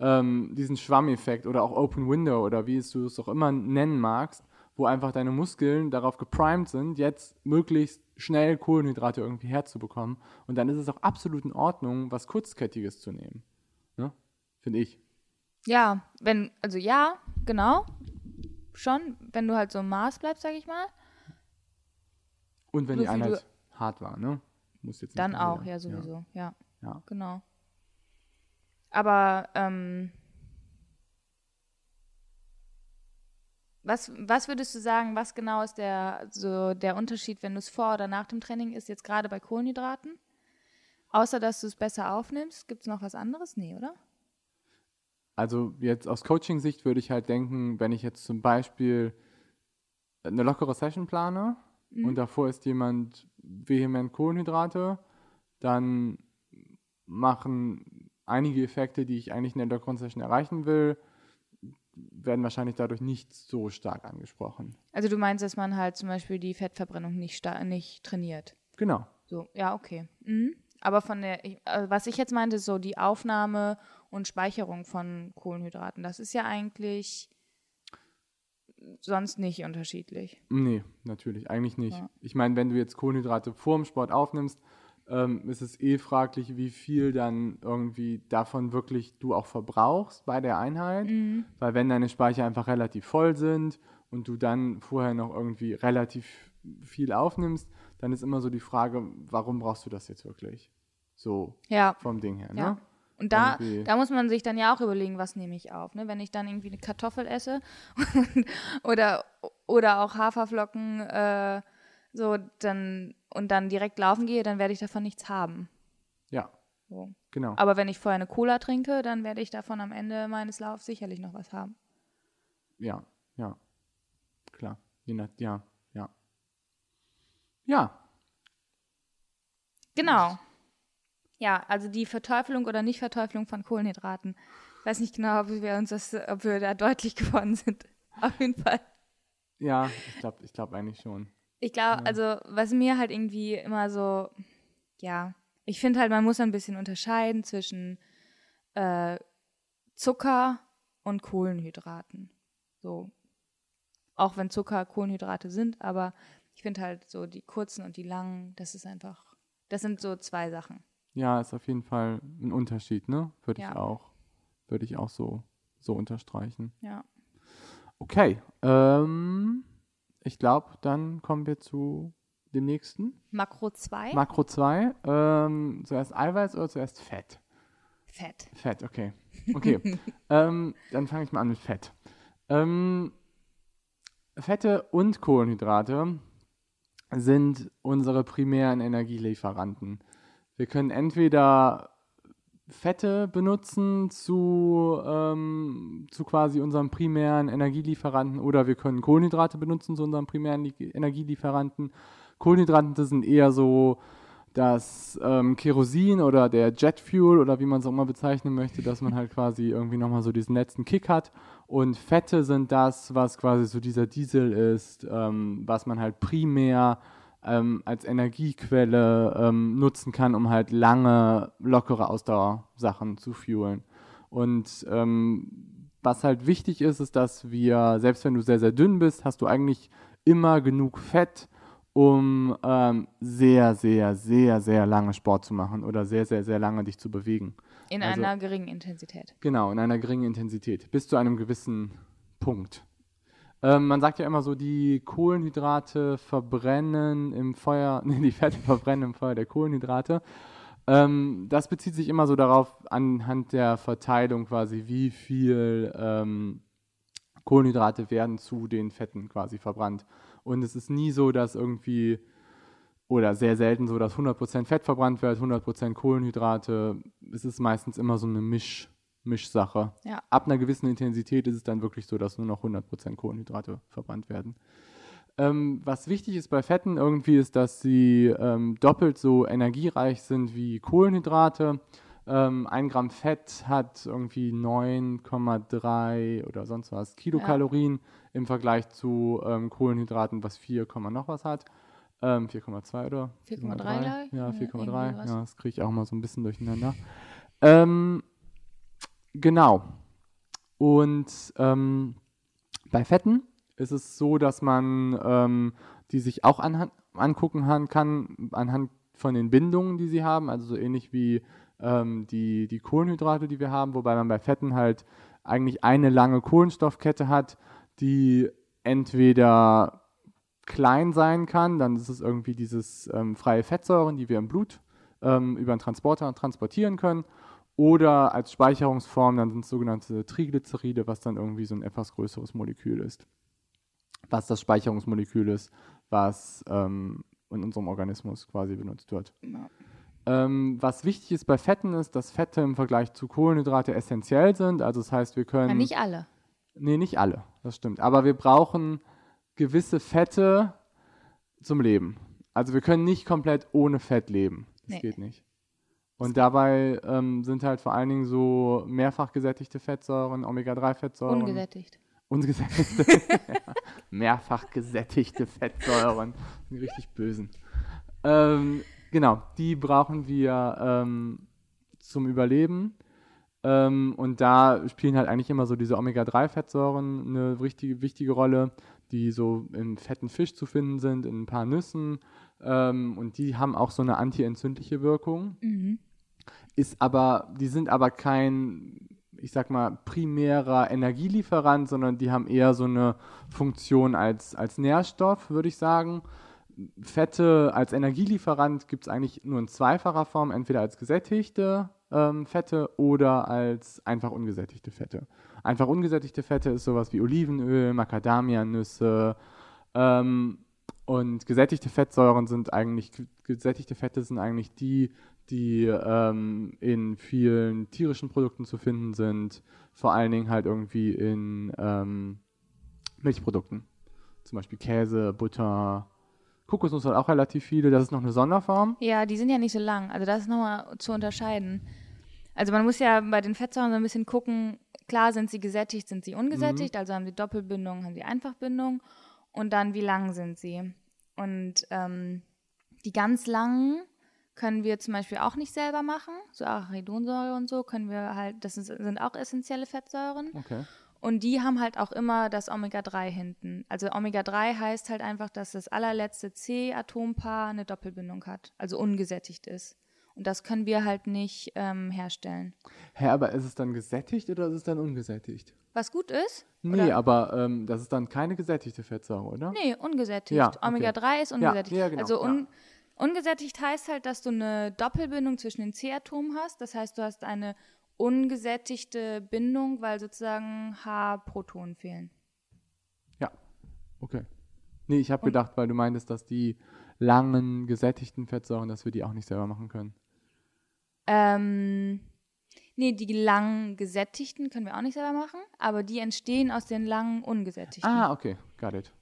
ähm, diesen Schwammeffekt oder auch Open Window oder wie du es auch immer nennen magst, wo einfach deine Muskeln darauf geprimed sind, jetzt möglichst schnell Kohlenhydrate irgendwie herzubekommen. Und dann ist es auch absolut in Ordnung, was Kurzkettiges zu nehmen. Ne? Finde ich. Ja, wenn, also ja, genau. Schon, wenn du halt so im Maß bleibst, sag ich mal. Und wenn So die Einheit hart war, ne? Muss jetzt Dann auch, ja, sowieso. Ja, Ja. genau. Aber, ähm, was, was würdest du sagen, was genau ist der, so der Unterschied, wenn du es vor oder nach dem Training isst, jetzt gerade bei Kohlenhydraten? Außer, dass du es besser aufnimmst, gibt es noch was anderes? Nee, oder? Also jetzt aus Coaching-Sicht würde ich halt denken, wenn ich jetzt zum Beispiel eine lockere Session plane und davor ist jemand vehement Kohlenhydrate, dann machen einige Effekte, die ich eigentlich in der Session erreichen will, werden wahrscheinlich dadurch nicht so stark angesprochen. Also du meinst, dass man halt zum Beispiel die Fettverbrennung nicht, nicht trainiert? Genau. So, ja, okay. Mhm. Aber von der, also was ich jetzt meinte, ist so die Aufnahme und Speicherung von Kohlenhydraten. Das ist ja eigentlich sonst nicht unterschiedlich. Nee, natürlich, eigentlich nicht. Ja. Ich meine, wenn du jetzt Kohlenhydrate vor dem Sport aufnimmst, ähm, ist es eh fraglich, wie viel dann irgendwie davon wirklich du auch verbrauchst bei der Einheit. Mhm. Weil wenn deine Speicher einfach relativ voll sind und du dann vorher noch irgendwie relativ viel aufnimmst, dann ist immer so die Frage, warum brauchst du das jetzt wirklich? So Ja. vom Ding her, Ja. ne? Und da, Irgendwie. da muss man sich dann ja auch überlegen, was nehme ich auf. Ne? Wenn ich dann irgendwie eine Kartoffel esse <laughs> oder, oder auch Haferflocken äh, so dann und dann direkt laufen gehe, dann werde ich davon nichts haben. Ja, So. genau. Aber wenn ich vorher eine Cola trinke, dann werde ich davon am Ende meines Laufs sicherlich noch was haben. Ja, ja. Klar. Je nach, ja, ja. Ja, Genau. Ja, also die Verteufelung oder Nichtverteufelung von Kohlenhydraten. Ich weiß nicht genau, ob wir uns das, ob wir da deutlich geworden sind. <laughs> Auf jeden Fall. ja, ich glaube ich glaub eigentlich schon. Ich glaube, also was mir halt irgendwie immer so, ja, ich finde halt, man muss ein bisschen unterscheiden zwischen äh, Zucker und Kohlenhydraten. So. Auch wenn Zucker Kohlenhydrate sind, aber ich finde halt so die kurzen und die langen, das ist einfach, das sind so zwei Sachen. Ja, ist auf jeden Fall ein Unterschied, ne? Würde ich Ja. auch, würde ich auch so, so unterstreichen. Ja. Okay, ähm, ich glaube, dann kommen wir zu dem nächsten. Makro 2, Makro 2. Ähm, zuerst Eiweiß oder zuerst Fett? Fett. Fett, okay. Okay, <laughs> ähm, dann fange ich mal an mit Fett. Ähm, Fette und Kohlenhydrate sind unsere primären Energielieferanten. Wir können entweder Fette benutzen zu, ähm, zu quasi unserem primären Energielieferanten oder wir können Kohlenhydrate benutzen zu unserem primären Li Energielieferanten. Kohlenhydrate sind eher so das ähm, Kerosin oder der Jetfuel oder wie man es auch immer bezeichnen möchte, dass man halt quasi irgendwie nochmal so diesen letzten Kick hat. Und Fette sind das, was quasi so dieser Diesel ist, ähm, was man halt primär ähm, als Energiequelle ähm, nutzen kann, um halt lange, lockere Ausdauersachen zu fuelen. Und ähm, was halt wichtig ist, ist, dass wir, selbst wenn du sehr, sehr dünn bist, hast du eigentlich immer genug Fett, um ähm, sehr, sehr, sehr, sehr lange Sport zu machen oder sehr, sehr, sehr lange dich zu bewegen. In Also- einer geringen Intensität. Genau, in einer geringen Intensität, bis zu einem gewissen Punkt. Ähm, man sagt ja immer so, die Kohlenhydrate verbrennen im Feuer, <laughs> nee, die Fette verbrennen im Feuer der Kohlenhydrate. Ähm, das bezieht sich immer so darauf, anhand der Verteilung quasi, wie viel ähm, Kohlenhydrate werden zu den Fetten quasi verbrannt. Und es ist nie so, dass irgendwie, oder sehr selten so, dass 100% Fett verbrannt wird, 100% Kohlenhydrate. Es ist meistens immer so eine Misch, Mischsache. Ja. Ab einer gewissen Intensität ist es dann wirklich so, dass nur noch 100% Kohlenhydrate verbrannt werden. Ähm, was wichtig ist bei Fetten irgendwie ist, dass sie ähm, doppelt so energiereich sind wie Kohlenhydrate. Ähm, ein Gramm Fett hat irgendwie 9,3 oder sonst was Kilokalorien im Vergleich zu ähm, Kohlenhydraten, was 4, Komma noch was hat. Ähm, 4,2 oder? 4,3 4,3? gleich? Ja, Ja, 4,3. irgendwie sowas. Ja, das kriege ich auch mal so ein bisschen durcheinander. Ähm, genau. Und ähm, bei Fetten ist es so, dass man ähm, die sich auch anhand, angucken kann, anhand von den Bindungen, die sie haben, also so ähnlich wie ähm, die, die Kohlenhydrate, die wir haben, wobei man bei Fetten halt eigentlich eine lange Kohlenstoffkette hat, die entweder klein sein kann, dann ist es irgendwie dieses ähm, freie Fettsäuren, die wir im Blut ähm, über einen Transporter transportieren können, oder als Speicherungsform, dann sind es sogenannte Triglyceride, was dann irgendwie so ein etwas größeres Molekül ist. Was das Speicherungsmolekül ist, was ähm, in unserem Organismus quasi benutzt wird. Ja. Ähm, was wichtig ist bei Fetten ist, dass Fette im Vergleich zu Kohlenhydrate essentiell sind. Also das heißt, wir können. Ja, nicht alle. Nee, nicht alle, das stimmt. Aber wir brauchen gewisse Fette zum Leben. Also wir können nicht komplett ohne Fett leben. Das Nee. geht nicht. Und dabei ähm, sind halt vor allen Dingen so mehrfach gesättigte Fettsäuren, Omega-3-Fettsäuren. Ungesättigt. Ungesättigte, <laughs> <laughs> mehrfach gesättigte Fettsäuren. Die richtig bösen. Ähm, genau, die brauchen wir ähm, zum Überleben. Ähm, und da spielen halt eigentlich immer so diese Omega-3-Fettsäuren eine richtige, wichtige Rolle. die so im fetten Fisch zu finden sind, in ein paar Nüssen. Ähm, und die haben auch so eine antientzündliche Wirkung. Mhm. Ist aber, die sind aber kein, ich sag mal, primärer Energielieferant, sondern die haben eher so eine Funktion als, als Nährstoff, würde ich sagen. Fette als Energielieferant gibt es eigentlich nur in zweifacher Form, entweder als gesättigte ähm, Fette oder als einfach ungesättigte Fette. Einfach ungesättigte Fette ist sowas wie Olivenöl, Macadamianüsse ähm, und gesättigte Fettsäuren sind eigentlich, gesättigte Fette sind eigentlich die, die ähm, in vielen tierischen Produkten zu finden sind, vor allen Dingen halt irgendwie in ähm, Milchprodukten. Zum Beispiel Käse, Butter, Kokosnuss hat auch relativ viele. Das ist noch eine Sonderform. Ja, die sind ja nicht so lang. Also das ist nochmal zu unterscheiden. Also man muss ja bei den Fettsäuren so ein bisschen gucken, klar sind sie gesättigt, sind sie ungesättigt, mhm. also haben sie Doppelbindung, haben sie Einfachbindung und dann wie lang sind sie. Und ähm, die ganz langen können wir zum Beispiel auch nicht selber machen. So Arachidonsäure und so können wir halt, das sind auch essentielle Fettsäuren. Okay. Und die haben halt auch immer das Omega-3 hinten. Also Omega-3 heißt halt einfach, dass das allerletzte C-Atompaar eine Doppelbindung hat, also ungesättigt ist. Und das können wir halt nicht ähm, herstellen. Hä, aber ist es dann gesättigt oder ist es dann ungesättigt? Was gut ist? Nee, oder? aber ähm, das ist dann keine gesättigte Fettsäure, oder? Nee, ungesättigt. Ja, okay. Omega-3 ist ungesättigt. Ja, ja, genau, also un ungesättigt heißt halt, dass du eine Doppelbindung zwischen den C-Atomen hast. Das heißt, du hast eine ungesättigte Bindung, weil sozusagen H-Protonen fehlen. Ja, okay. Nee, ich habe gedacht, weil du meintest, dass die langen gesättigten Fettsäuren, dass wir die auch nicht selber machen können. Ähm, nee, die langen gesättigten können wir auch nicht selber machen, aber die entstehen aus den langen ungesättigten. Ah, okay, got it.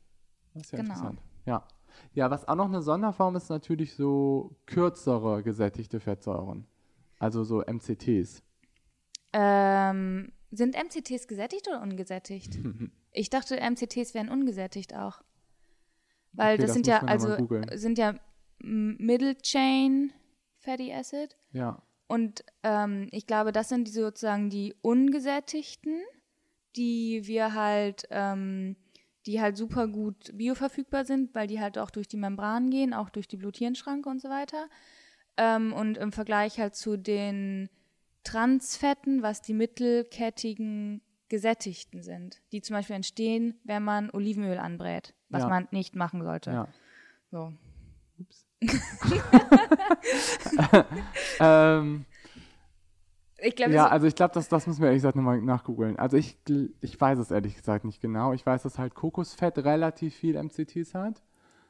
Das ist ja genau. interessant. Ja. Ja, was auch noch eine Sonderform ist, natürlich so kürzere gesättigte Fettsäuren. Also so MCTs. Ähm, sind MCTs gesättigt oder ungesättigt? <laughs> ich dachte, MCTs wären ungesättigt auch. Weil okay, das, das, sind ja also sind ja Middle Chain Fatty Acid. Ja. Und ähm, ich glaube, das sind die sozusagen die ungesättigten, die wir halt, ähm, die halt super gut bioverfügbar sind, weil die halt auch durch die Membran gehen, auch durch die Blut-Hirn-Schranke und so weiter. Ähm, und im Vergleich halt zu den Transfetten, was die mittelkettigen gesättigten sind, die zum Beispiel entstehen, wenn man Olivenöl anbrät, was ja. man nicht machen sollte. Ja. So. <laughs> Ähm, ich glaub, ja, also ich glaube, das, das müssen wir ehrlich gesagt nochmal nachgoogeln. Also ich, ich weiß es ehrlich gesagt nicht genau. Ich weiß, dass halt Kokosfett relativ viel MCTs hat.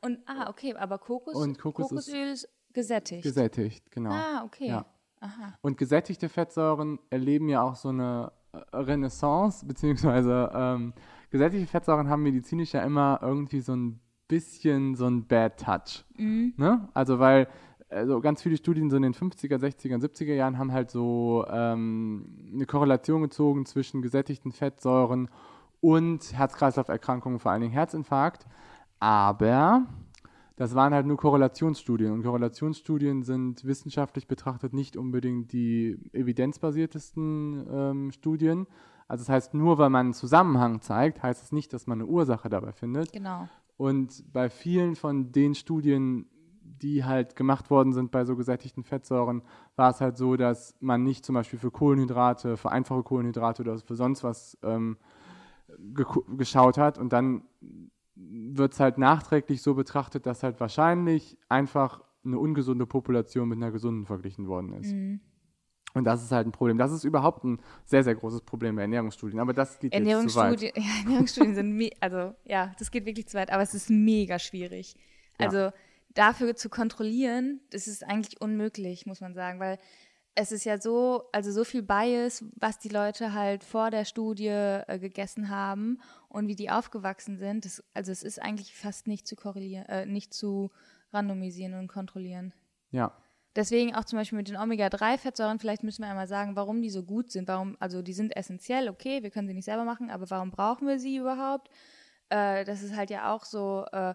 Und, ah, okay, aber Kokos, und Kokos Kokosöl ist, ist gesättigt. Gesättigt, genau. Ah, okay. Ja. Aha. Und gesättigte Fettsäuren erleben ja auch so eine äh, Renaissance, beziehungsweise ähm, gesättigte Fettsäuren haben medizinisch ja immer irgendwie so ein bisschen so ein Bad Touch. Mhm. Ne? Also weil also ganz viele Studien so in den 50er, 60er, 70er Jahren haben halt so ähm, eine Korrelation gezogen zwischen gesättigten Fettsäuren und Herz-Kreislauf-Erkrankungen, vor allen Dingen Herzinfarkt. Aber das waren halt nur Korrelationsstudien. Und Korrelationsstudien sind wissenschaftlich betrachtet nicht unbedingt die evidenzbasiertesten ähm, Studien. Also das heißt, nur weil man einen Zusammenhang zeigt, heißt es das nicht, dass man eine Ursache dabei findet. Genau. Und bei vielen von den Studien, die halt gemacht worden sind bei so gesättigten Fettsäuren, war es halt so, dass man nicht zum Beispiel für Kohlenhydrate, für einfache Kohlenhydrate oder für sonst was ähm, geschaut hat und dann wird es halt nachträglich so betrachtet, dass halt wahrscheinlich einfach eine ungesunde Population mit einer gesunden verglichen worden ist. Mhm. Und das ist halt ein Problem. Das ist überhaupt ein sehr, sehr großes Problem bei Ernährungsstudien. Aber das geht jetzt zu weit. <laughs> Ja, Ernährungsstudien sind, also ja, das geht wirklich zu weit. Aber es ist mega schwierig. Also ja. dafür zu kontrollieren, das ist eigentlich unmöglich, muss man sagen, weil es ist ja so, also so viel Bias, was die Leute halt vor der Studie äh, gegessen haben und wie die aufgewachsen sind. Das, also es ist eigentlich fast nicht zu korrelieren, äh, nicht zu randomisieren und kontrollieren. Ja. Deswegen auch zum Beispiel mit den Omega-3-Fettsäuren, vielleicht müssen wir einmal sagen, warum die so gut sind. Warum, also die sind essentiell, okay, wir können sie nicht selber machen, aber warum brauchen wir sie überhaupt? Äh, das ist halt ja auch so äh,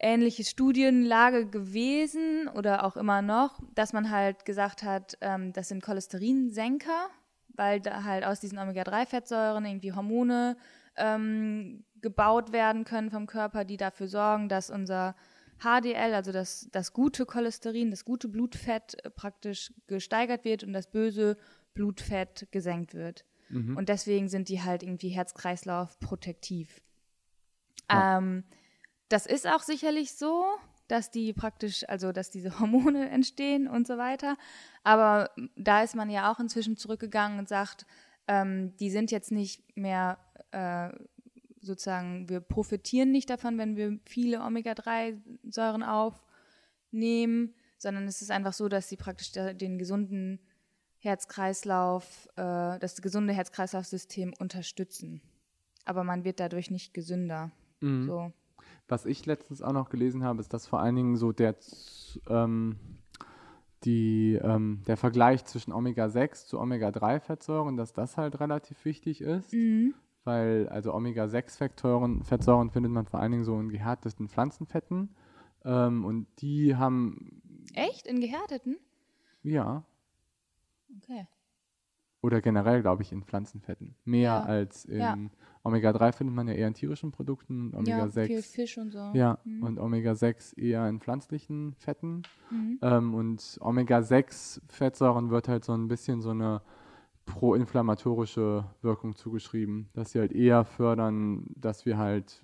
ähnliche Studienlage gewesen oder auch immer noch, dass man halt gesagt hat, ähm, das sind Cholesterinsenker, weil da halt aus diesen Omega-3-Fettsäuren irgendwie Hormone ähm, gebaut werden können vom Körper, die dafür sorgen, dass unser HDL, also das, das gute Cholesterin, das gute Blutfett äh, praktisch gesteigert wird und das böse Blutfett gesenkt wird. Mhm. Und deswegen sind die halt irgendwie Herz-Kreislauf protektiv. Ja. Ähm, das ist auch sicherlich so, dass die praktisch, also dass diese <laughs> Hormone entstehen und so weiter. Aber da ist man ja auch inzwischen zurückgegangen und sagt, ähm, die sind jetzt nicht mehr äh, sozusagen, wir profitieren nicht davon, wenn wir viele Omega-3-Säuren aufnehmen, sondern es ist einfach so, dass sie praktisch den gesunden Herz-Kreislauf, äh, das gesunde Herz-Kreislauf-System unterstützen. Aber man wird dadurch nicht gesünder. Mhm. So. Was ich letztens auch noch gelesen habe, ist, dass vor allen Dingen so der, ähm, die, ähm, der Vergleich zwischen Omega-6 zu Omega-3-Fettsäuren, dass das halt relativ wichtig ist. Mhm. Weil also Omega-6-Fettsäuren Fettsäuren findet man vor allen Dingen so in gehärteten Pflanzenfetten. Ähm, und die haben. Echt? In gehärteten? Ja. Okay. Oder generell, glaube ich, in Pflanzenfetten. Mehr ja. als in ja. Omega-3 findet man ja eher in tierischen Produkten. Omega-6. Ja, viel Fisch und so. Ja, mhm. und Omega-6 eher in pflanzlichen Fetten. Mhm. Ähm, und Omega-6-Fettsäuren wird halt so ein bisschen so eine proinflammatorische Wirkung zugeschrieben, dass sie halt eher fördern, dass wir halt,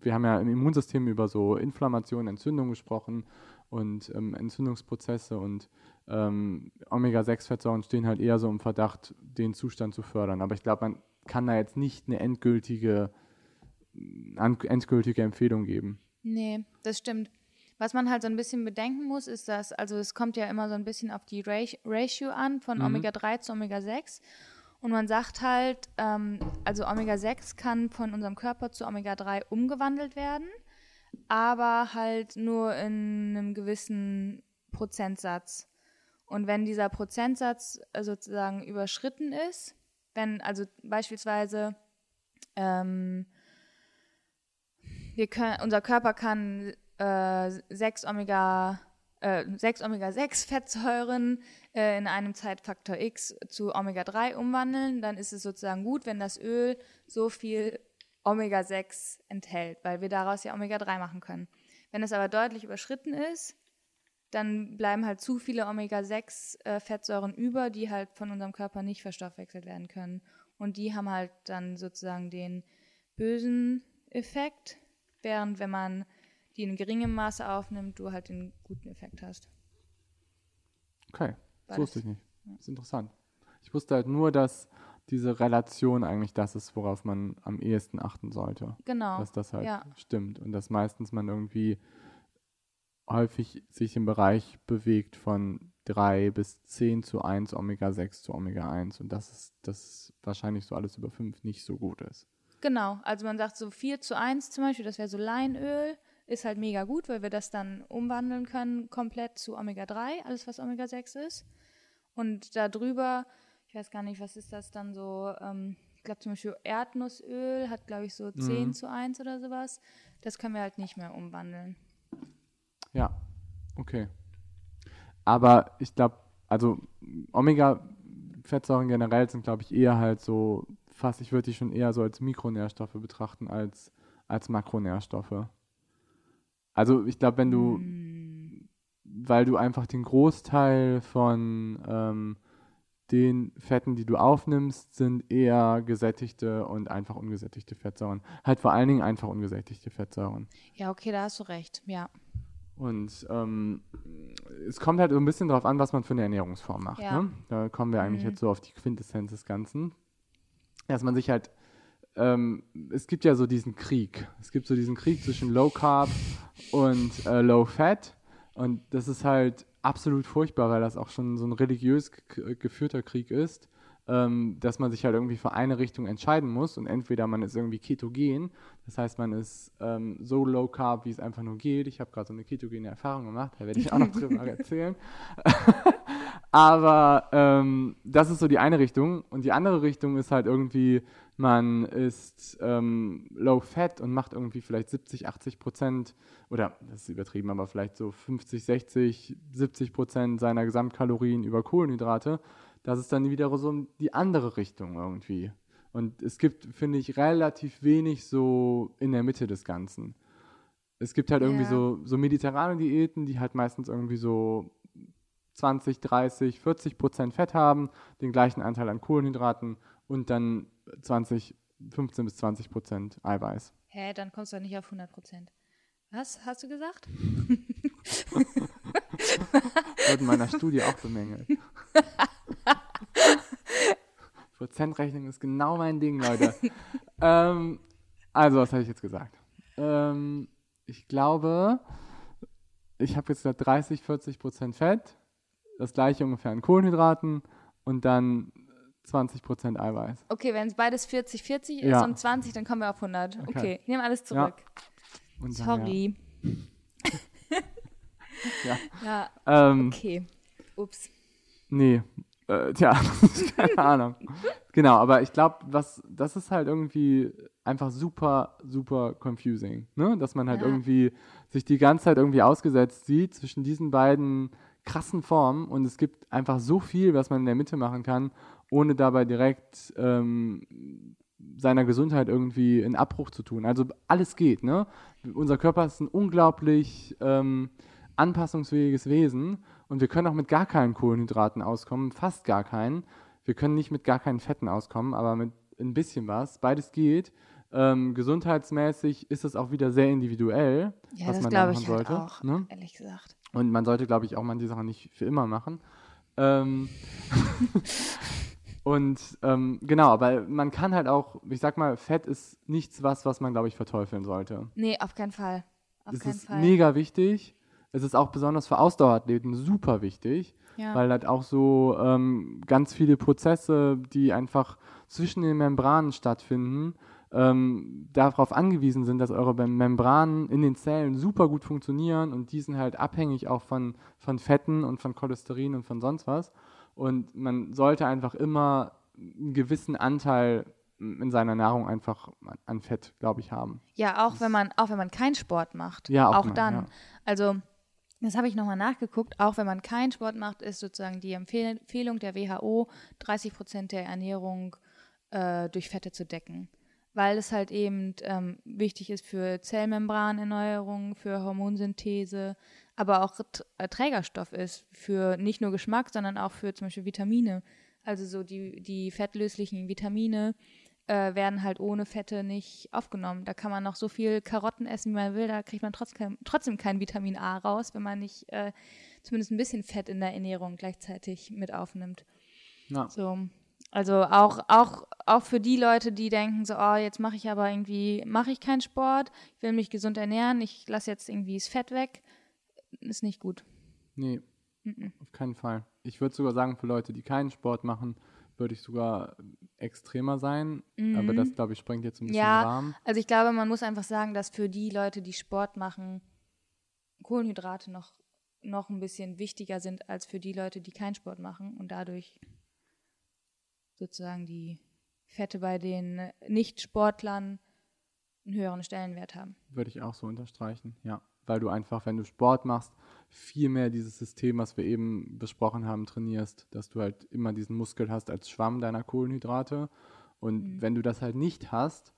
wir haben ja im Immunsystem über so Inflammation, Entzündung gesprochen und ähm, Entzündungsprozesse und ähm, Omega-6-Fettsäuren stehen halt eher so im Verdacht, den Zustand zu fördern. Aber ich glaube, man kann da jetzt nicht eine endgültige, endgültige Empfehlung geben. Nee, das stimmt. Was man halt so ein bisschen bedenken muss, ist, dass, also es kommt ja immer so ein bisschen auf die Ratio an von mhm. Omega-3 zu Omega-6. Und man sagt halt, ähm, also Omega-6 kann von unserem Körper zu Omega-3 umgewandelt werden, aber halt nur in einem gewissen Prozentsatz. Und wenn dieser Prozentsatz äh, sozusagen überschritten ist, wenn also beispielsweise ähm, können, unser Körper kann äh, 6 Omega äh, 6 Omega-6 <laughs> Fettsäuren äh, in einem Zeitfaktor X zu Omega-3 umwandeln, dann ist es sozusagen gut, wenn das Öl so viel Omega-6 enthält, weil wir daraus ja Omega-3 machen können. Wenn es aber deutlich überschritten ist, dann bleiben halt zu viele Omega-6-Fettsäuren äh, über, die halt von unserem Körper nicht verstoffwechselt werden können. Und die haben halt dann sozusagen den bösen Effekt, während wenn man die in geringem Maße aufnimmt, du halt den guten Effekt hast. Okay, das wusste ich nicht. Das ist interessant. Ich wusste halt nur, dass diese Relation eigentlich das ist, worauf man am ehesten achten sollte. Genau. Dass das halt ja. stimmt und dass meistens man irgendwie häufig sich im Bereich bewegt von 3 bis 10 zu 1 Omega-6 zu Omega-1 und das ist das wahrscheinlich so alles über 5 nicht so gut ist. Genau, also man sagt so 4 zu 1 zum Beispiel, das wäre so Leinöl, ist halt mega gut, weil wir das dann umwandeln können komplett zu Omega-3, alles was Omega-6 ist. Und darüber, ich weiß gar nicht, was ist das dann so, ähm, ich glaube zum Beispiel Erdnussöl hat glaube ich so 10 mhm. zu 1 oder sowas. Das können wir halt nicht mehr umwandeln. Ja, okay. Aber ich glaube, also Omega-Fettsäuren generell sind, glaube ich, eher halt so, fast, ich würde die schon eher so als Mikronährstoffe betrachten als, als Makronährstoffe. Also ich glaube, wenn du, mm. weil du einfach den Großteil von ähm, den Fetten, die du aufnimmst, sind eher gesättigte und einfach ungesättigte Fettsäuren. Halt vor allen Dingen einfach ungesättigte Fettsäuren. Ja, okay, da hast du recht, ja. Und ähm, es kommt halt so ein bisschen darauf an, was man für eine Ernährungsform macht. Ja. Ne? Da kommen wir eigentlich mhm. jetzt so auf die Quintessenz des Ganzen. Dass man sich halt, ähm, es gibt ja so diesen Krieg. Es gibt so diesen Krieg zwischen Low Carb und äh, Low Fat. Und das ist halt absolut furchtbar, weil das auch schon so ein religiös geführter Krieg ist ähm, dass man sich halt irgendwie für eine Richtung entscheiden muss und entweder man ist irgendwie ketogen, das heißt man ist ähm, so low carb, wie es einfach nur geht. Ich habe gerade so eine ketogene Erfahrung gemacht, da werde ich auch noch drüber <laughs> erzählen. Aber ähm, das ist so die eine Richtung und die andere Richtung ist halt irgendwie, man ist ähm, low fat und macht irgendwie vielleicht 70, 80 Prozent oder das ist übertrieben, aber vielleicht so 50, 60, 70 Prozent seiner Gesamtkalorien über Kohlenhydrate das ist dann wieder so die andere Richtung irgendwie. Und es gibt, finde ich, relativ wenig so in der Mitte des Ganzen. Es gibt halt irgendwie Ja. so, so mediterrane Diäten, die halt meistens irgendwie so 20, 30, 40 Prozent Fett haben, den gleichen Anteil an Kohlenhydraten und dann 20, 15 bis 20 Prozent Eiweiß. Hä, dann kommst du nicht auf 100 Prozent. Was hast du gesagt? <laughs> Wird in meiner Studie auch bemängelt. <laughs> Prozentrechnung ist genau mein Ding, Leute. ähm, also, was habe ich jetzt gesagt? Ähm, ich glaube, ich habe jetzt gesagt 30, 40 Prozent Fett, das gleiche ungefähr an Kohlenhydraten und dann 20 Prozent Eiweiß. Okay, wenn es beides 40-40 ist Ja. und 20, dann kommen wir auf 100. Okay, Okay. ich nehme alles zurück. Und dann, Sorry. Ja. <laughs> Ja, Ja. Ähm, okay. Ups. Nee, äh, tja, <laughs> keine Ahnung. Genau, aber ich glaube, was das ist halt irgendwie einfach super, super confusing, ne? Dass man halt Ja. irgendwie sich die ganze Zeit irgendwie ausgesetzt sieht zwischen diesen beiden krassen Formen und es gibt einfach so viel, was man in der Mitte machen kann, ohne dabei direkt ähm, seiner Gesundheit irgendwie in Abbruch zu tun. Also alles geht, ne? Unser Körper ist ein unglaublich ähm, anpassungsfähiges Wesen und wir können auch mit gar keinen Kohlenhydraten auskommen, fast gar keinen. Wir können nicht mit gar keinen Fetten auskommen, aber mit ein bisschen was. Beides geht. Ähm, gesundheitsmäßig ist es auch wieder sehr individuell, Ja, was das man machen ich halt sollte. auch, Ne? ehrlich gesagt. Und man sollte, glaube ich, auch manche Sachen nicht für immer machen. Ähm, <laughs> und ähm, genau, aber man kann halt auch, ich sag mal, Fett ist nichts was, was man, glaube ich, verteufeln sollte. Nee, auf keinen Fall. Auf es keinen ist Fall. mega wichtig. Es ist auch besonders für Ausdauerathleten super wichtig, ja. weil halt auch so ähm, ganz viele Prozesse, die einfach zwischen den Membranen stattfinden, ähm, darauf angewiesen sind, dass eure Mem- Membranen in den Zellen super gut funktionieren und die sind halt abhängig auch von, von Fetten und von Cholesterin und von sonst was. Und man sollte einfach immer einen gewissen Anteil in seiner Nahrung einfach an- Fett, glaube ich, haben. Ja, auch wenn man, auch wenn man keinen Sport macht. Ja, auch auch mal, dann. ja. Also, das habe ich nochmal nachgeguckt. Auch wenn man keinen Sport macht, ist sozusagen die Empfehl Empfehlung der WHO, 30 Prozent der Ernährung äh, durch Fette zu decken. Weil es halt eben ähm, wichtig ist für Zellmembranerneuerung, für Hormonsynthese, aber auch äh, Trägerstoff ist für nicht nur Geschmack, sondern auch für zum Beispiel Vitamine. Also so die, die fettlöslichen Vitamine äh, werden halt ohne Fette nicht aufgenommen. Da kann man noch so viel Karotten essen, wie man will, da kriegt man trotzdem, trotzdem kein Vitamin A raus, wenn man nicht äh, zumindest ein bisschen Fett in der Ernährung gleichzeitig mit aufnimmt. Ja. So. Also auch, auch, auch für die Leute, die denken, so, oh, jetzt mache ich aber irgendwie, mache ich keinen Sport, ich will mich gesund ernähren, ich lasse jetzt irgendwie das Fett weg, ist nicht gut. Nee, Mhm. auf keinen Fall. Ich würde sogar sagen, für Leute, die keinen Sport machen, würde ich sogar extremer sein. Aber Mhm. das, glaube ich, sprengt jetzt ein bisschen Ja. den Rahmen. Also ich glaube, man muss einfach sagen, dass für die Leute, die Sport machen, Kohlenhydrate noch, noch ein bisschen wichtiger sind als für die Leute, die keinen Sport machen und dadurch sozusagen die Fette bei den Nicht-Sportlern einen höheren Stellenwert haben. Würde ich auch so unterstreichen, ja. Weil du einfach, wenn du Sport machst, viel mehr dieses System, was wir eben besprochen haben, trainierst, dass du halt immer diesen Muskel hast als Schwamm deiner Kohlenhydrate. Und Mhm. wenn du das halt nicht hast,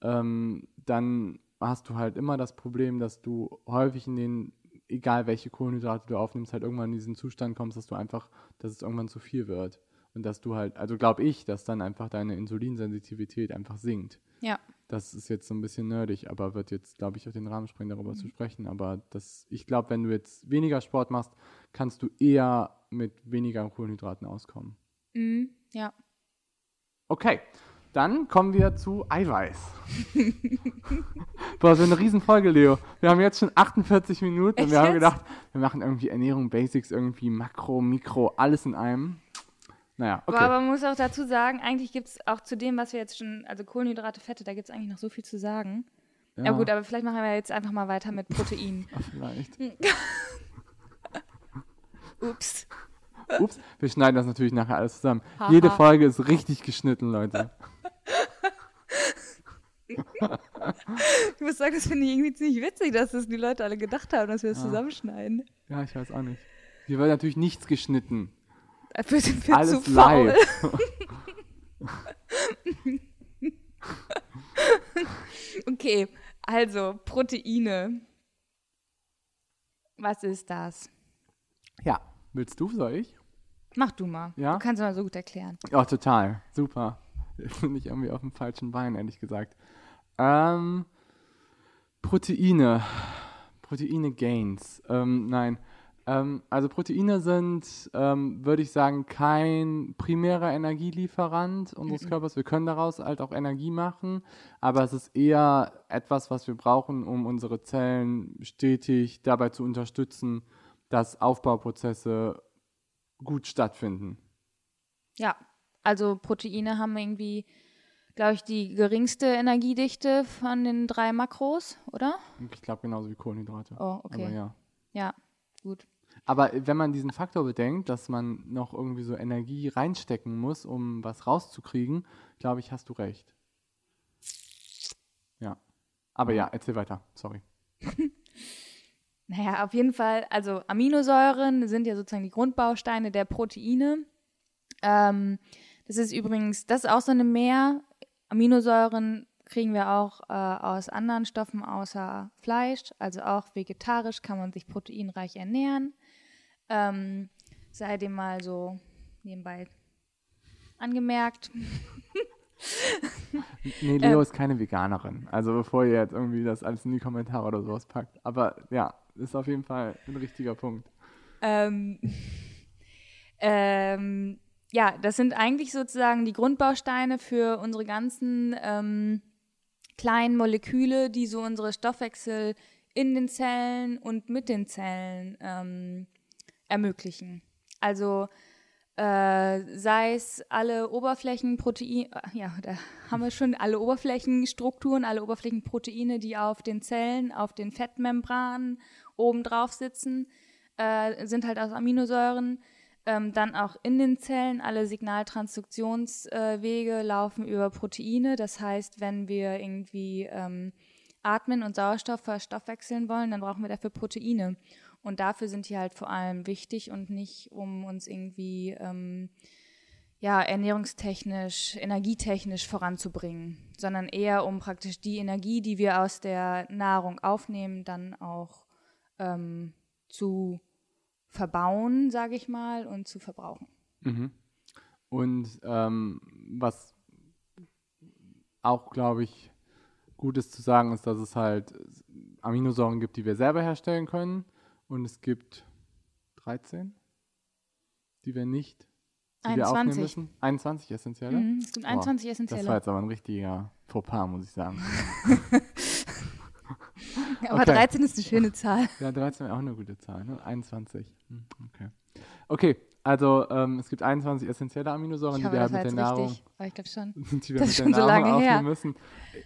ähm, dann hast du halt immer das Problem, dass du häufig in den, egal welche Kohlenhydrate du aufnimmst, halt irgendwann in diesen Zustand kommst, dass du einfach, dass es irgendwann zu viel wird. Und dass du halt, also glaube ich, dass dann einfach deine Insulinsensitivität einfach sinkt. Ja. Das ist jetzt so ein bisschen nerdig, aber wird jetzt, glaube ich, auf den Rahmen springen, darüber zu sprechen. Aber das, ich glaube, wenn du jetzt weniger Sport machst, kannst du eher mit weniger Kohlenhydraten auskommen. Mhm. Ja. Okay, dann kommen wir zu Eiweiß. <laughs> Boah, so eine Riesenfolge, Leo. Wir haben jetzt schon 48 Minuten und Echt wir haben jetzt? gedacht, wir machen irgendwie Ernährung, Basics, irgendwie Makro, Mikro, alles in einem. Naja, okay. Aber, man muss auch dazu sagen, eigentlich gibt es auch zu dem, was wir jetzt schon, also Kohlenhydrate, Fette, da gibt es eigentlich noch so viel zu sagen. Ja. gut, aber vielleicht machen wir jetzt einfach mal weiter mit Protein. <laughs> vielleicht. <laughs> Ups. Ups, wir schneiden das natürlich nachher alles zusammen. Haha. Jede Folge ist richtig geschnitten, Leute. Ich muss sagen, das finde ich irgendwie ziemlich witzig, dass das die Leute alle gedacht haben, dass wir das Ah. zusammenschneiden. Ja, ich weiß auch nicht. Hier wird natürlich nichts geschnitten. Dafür sind wir Alles zu faul. live. <laughs> Okay, also Proteine. Was ist das? Ja, willst du, soll ich? Mach du mal. Ja? Du kannst es mal so gut erklären. Oh, total. Super. Bin ich irgendwie auf dem falschen Bein, ehrlich gesagt. Ähm, Proteine. Proteine Gains. Ähm, nein. Ähm, also Proteine sind, ähm, würde ich sagen, kein primärer Energielieferant unseres Körpers. Wir können daraus halt auch Energie machen, aber es ist eher etwas, was wir brauchen, um unsere Zellen stetig dabei zu unterstützen, dass Aufbauprozesse gut stattfinden. Ja, also Proteine haben irgendwie, glaube ich, die geringste Energiedichte von den drei Makros, oder? Ich glaube genauso wie Kohlenhydrate. Oh, okay. Aber ja. Ja, gut. Aber wenn man diesen Faktor bedenkt, dass man noch irgendwie so Energie reinstecken muss, um was rauszukriegen, glaube ich, hast du recht. Ja. Aber ja, erzähl weiter. Sorry. <laughs> Naja, auf jeden Fall, also Aminosäuren sind ja sozusagen die Grundbausteine der Proteine. Ähm, das ist übrigens, das ist auch so eine Mehr. Aminosäuren kriegen wir auch äh, aus anderen Stoffen außer Fleisch, also auch vegetarisch kann man sich proteinreich ernähren. Ähm, sei dem mal so nebenbei angemerkt. <laughs> Nee, Leo ist keine Veganerin. Also bevor ihr jetzt irgendwie das alles in die Kommentare oder sowas packt. Aber ja, ist auf jeden Fall ein richtiger Punkt. Ähm, <laughs> ähm, ja, das sind eigentlich sozusagen die Grundbausteine für unsere ganzen ähm, kleinen Moleküle, die so unsere Stoffwechsel in den Zellen und mit den Zellen ähm, ermöglichen. Also äh, sei es alle Oberflächenproteine, ja, da haben wir schon alle Oberflächenstrukturen, alle Oberflächenproteine, die auf den Zellen, auf den Fettmembranen oben drauf sitzen, äh, sind halt aus Aminosäuren. Ähm, dann auch in den Zellen, alle Signaltransduktionswege äh, laufen über Proteine. Das heißt, wenn wir irgendwie ähm, atmen und Sauerstoff verstoffwechseln wollen, dann brauchen wir dafür Proteine. Und dafür sind die halt vor allem wichtig und nicht, um uns irgendwie ähm, ja, ernährungstechnisch, energietechnisch voranzubringen, sondern eher um praktisch die Energie, die wir aus der Nahrung aufnehmen, dann auch ähm, zu verbauen, sage ich mal, und zu verbrauchen. Mhm. Und ähm, was auch, glaube ich, gut ist zu sagen, ist, dass es halt Aminosäuren gibt, die wir selber herstellen können. Und es gibt 13, die wir nicht, die wir aufnehmen 21. müssen. 21 essentielle. Mhm, es gibt 21 Das war essentielle. jetzt aber ein richtiger Fauxpas, muss ich sagen. <laughs> Aber okay. 13 ist eine schöne Zahl. Ja, 13 wäre auch eine gute Zahl, ne? 21. Hm, Okay. Okay, also ähm, es gibt 21 essentielle Aminosäuren, Ich die wir halt mit der Nahrung, richtig. Ich glaube schon. <laughs> die wir Das mit ist der so Nahrung her. aufnehmen müssen.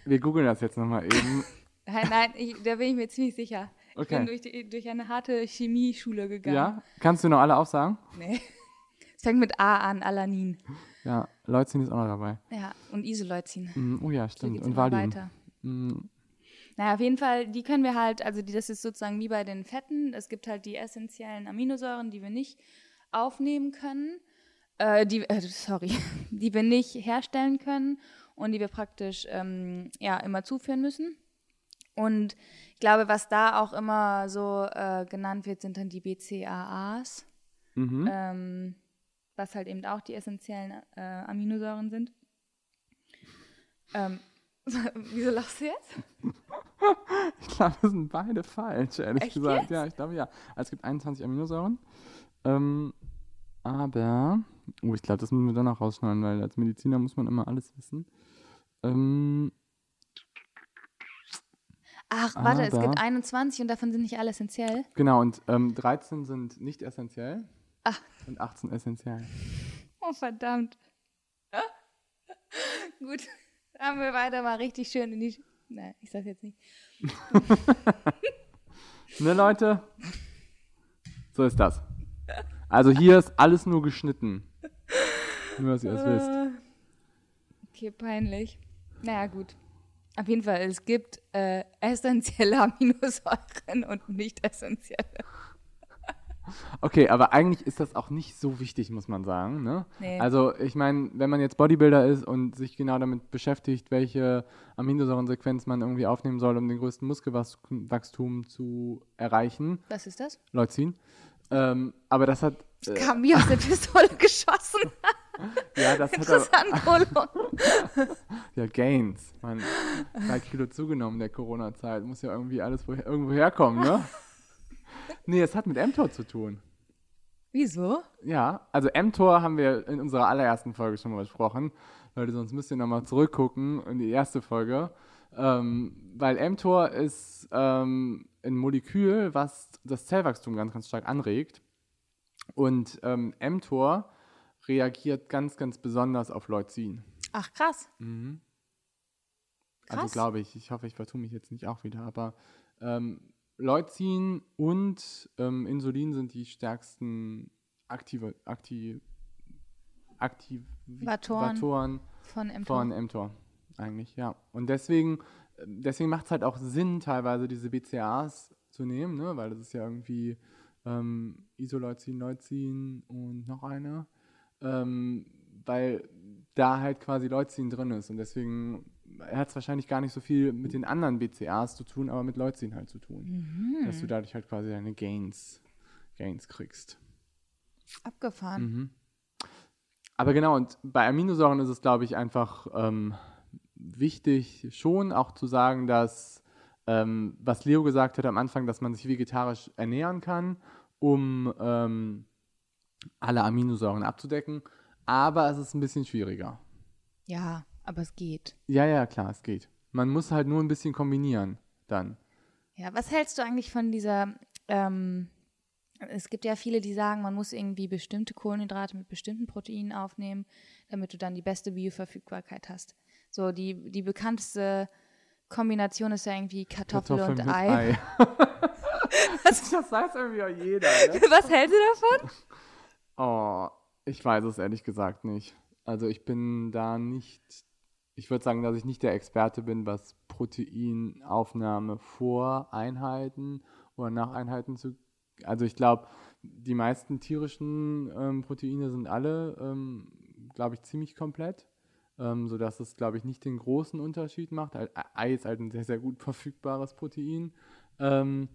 Wir googeln das jetzt nochmal eben. Nein, nein ich, da bin ich mir ziemlich sicher. Ich bin Okay. durch, die, durch eine harte Chemieschule gegangen. Ja? Kannst du noch alle aufsagen? Nee. Es fängt mit A an, Alanin. Ja, Leucin ist auch noch dabei. Ja, und Isoleucin. Mm, oh ja, So stimmt. geht's Und Valium. weiter. Mm, Naja, auf jeden Fall, die können wir halt, also die, das ist sozusagen wie bei den Fetten. Es gibt halt die essentiellen Aminosäuren, die wir nicht aufnehmen können. Äh, die, äh, sorry, <laughs> die wir nicht herstellen können und die wir praktisch ähm, ja, immer zuführen müssen. Und ich glaube, was da auch immer so äh, genannt wird, sind dann die BCAAs, mhm. ähm, was halt eben auch die essentiellen äh, Aminosäuren sind. Ähm, <laughs> wieso lachst du jetzt? <laughs> Ich glaube, das sind beide falsch, ehrlich Echt gesagt. jetzt? Ja, ich glaube ja. Also es gibt 21 Aminosäuren. Ähm, aber, oh, ich glaube, das müssen wir dann noch rausschneiden, weil als Mediziner muss man immer alles wissen. Ähm, Ach, warte, es Aber- gibt 21 und davon sind nicht alle essentiell. genau, und ähm, 13 sind nicht essentiell. Ach. Und 18 essentiell. Oh, verdammt. <laughs> Gut, <laughs> haben wir weiter mal richtig schön in die. Nein, ich sag's jetzt nicht. <laughs> Ne, Leute? So ist das. Also hier ist alles nur geschnitten. Nur, dass ihr das wisst. Äh, Okay, peinlich. Naja, gut. Auf jeden Fall, es gibt äh, essentielle <laughs> Aminosäuren und nicht essentielle. Okay, aber eigentlich ist das auch nicht so wichtig, muss man sagen. Ne? Nee. Also ich meine, wenn man jetzt Bodybuilder ist und sich genau damit beschäftigt, welche Aminosäurensequenz man irgendwie aufnehmen soll, um den größten Muskelwachstum zu erreichen, Was ist das? Leucin. Ähm, aber das hat, Das kam mir aus der <laughs> Pistole geschossen. <laughs> ja, das hat Kolo. <laughs> ja, Gains. Man, drei Kilo zugenommen in der Corona-Zeit. Muss ja irgendwie alles woher, irgendwo herkommen, ne? <laughs> nee, es hat mit mTOR zu tun. Wieso? Ja, also mTOR haben wir in unserer allerersten Folge schon mal besprochen. Leute, sonst müsst ihr nochmal zurückgucken in die erste Folge. Ähm, weil mTOR ist ähm, ein Molekül, was das Zellwachstum ganz, ganz stark anregt. Und ähm, mTOR reagiert ganz, ganz besonders auf Leucin. Ach, krass. Mhm. Also Krass. glaube ich, ich hoffe, ich vertue mich jetzt nicht auch wieder, aber ähm, Leucin und ähm, Insulin sind die stärksten aktive, aktiv, Vatoren Aktivatoren Von mTOR. von mTOR eigentlich, ja. Und deswegen, äh, deswegen macht es halt auch Sinn, teilweise diese BCAAs zu nehmen, ne? weil das ist ja irgendwie ähm, Isoleucin, Leucin und noch eine, ähm, weil da halt quasi Leucin drin ist und deswegen hat es wahrscheinlich gar nicht so viel mit den anderen BCAAs zu tun, aber mit Leucin halt zu tun, Mhm. dass du dadurch halt quasi deine Gains, Gains kriegst. Abgefahren. Mhm. Aber genau, und bei Aminosäuren ist es, glaube ich, einfach ähm, wichtig, schon auch zu sagen, dass, ähm, was Leo gesagt hat am Anfang, dass man sich vegetarisch ernähren kann, um ähm, alle Aminosäuren abzudecken. Aber es ist ein bisschen schwieriger. Ja, aber es geht. Ja, ja, klar, es geht. Man muss halt nur ein bisschen kombinieren dann. Ja, was hältst du eigentlich von dieser, ähm, es gibt ja viele, die sagen, man muss irgendwie bestimmte Kohlenhydrate mit bestimmten Proteinen aufnehmen, damit du dann die beste Bioverfügbarkeit hast. So, die, die bekannteste Kombination ist ja irgendwie Kartoffel, und mit Ei. <laughs> <laughs> das weiß irgendwie auch jeder. Ne? Was hältst du davon? <laughs> Oh, ich weiß es ehrlich gesagt nicht. Also ich bin da nicht, ich würde sagen, dass ich nicht der Experte bin, was Proteinaufnahme vor Einheiten oder nach Einheiten zu. Also ich glaube, die meisten tierischen ähm, Proteine sind alle, ähm, glaube ich, ziemlich komplett. Ähm, sodass es, glaube ich, nicht den großen Unterschied macht. Ei- ist halt ein sehr, sehr gut verfügbares Protein. Ähm,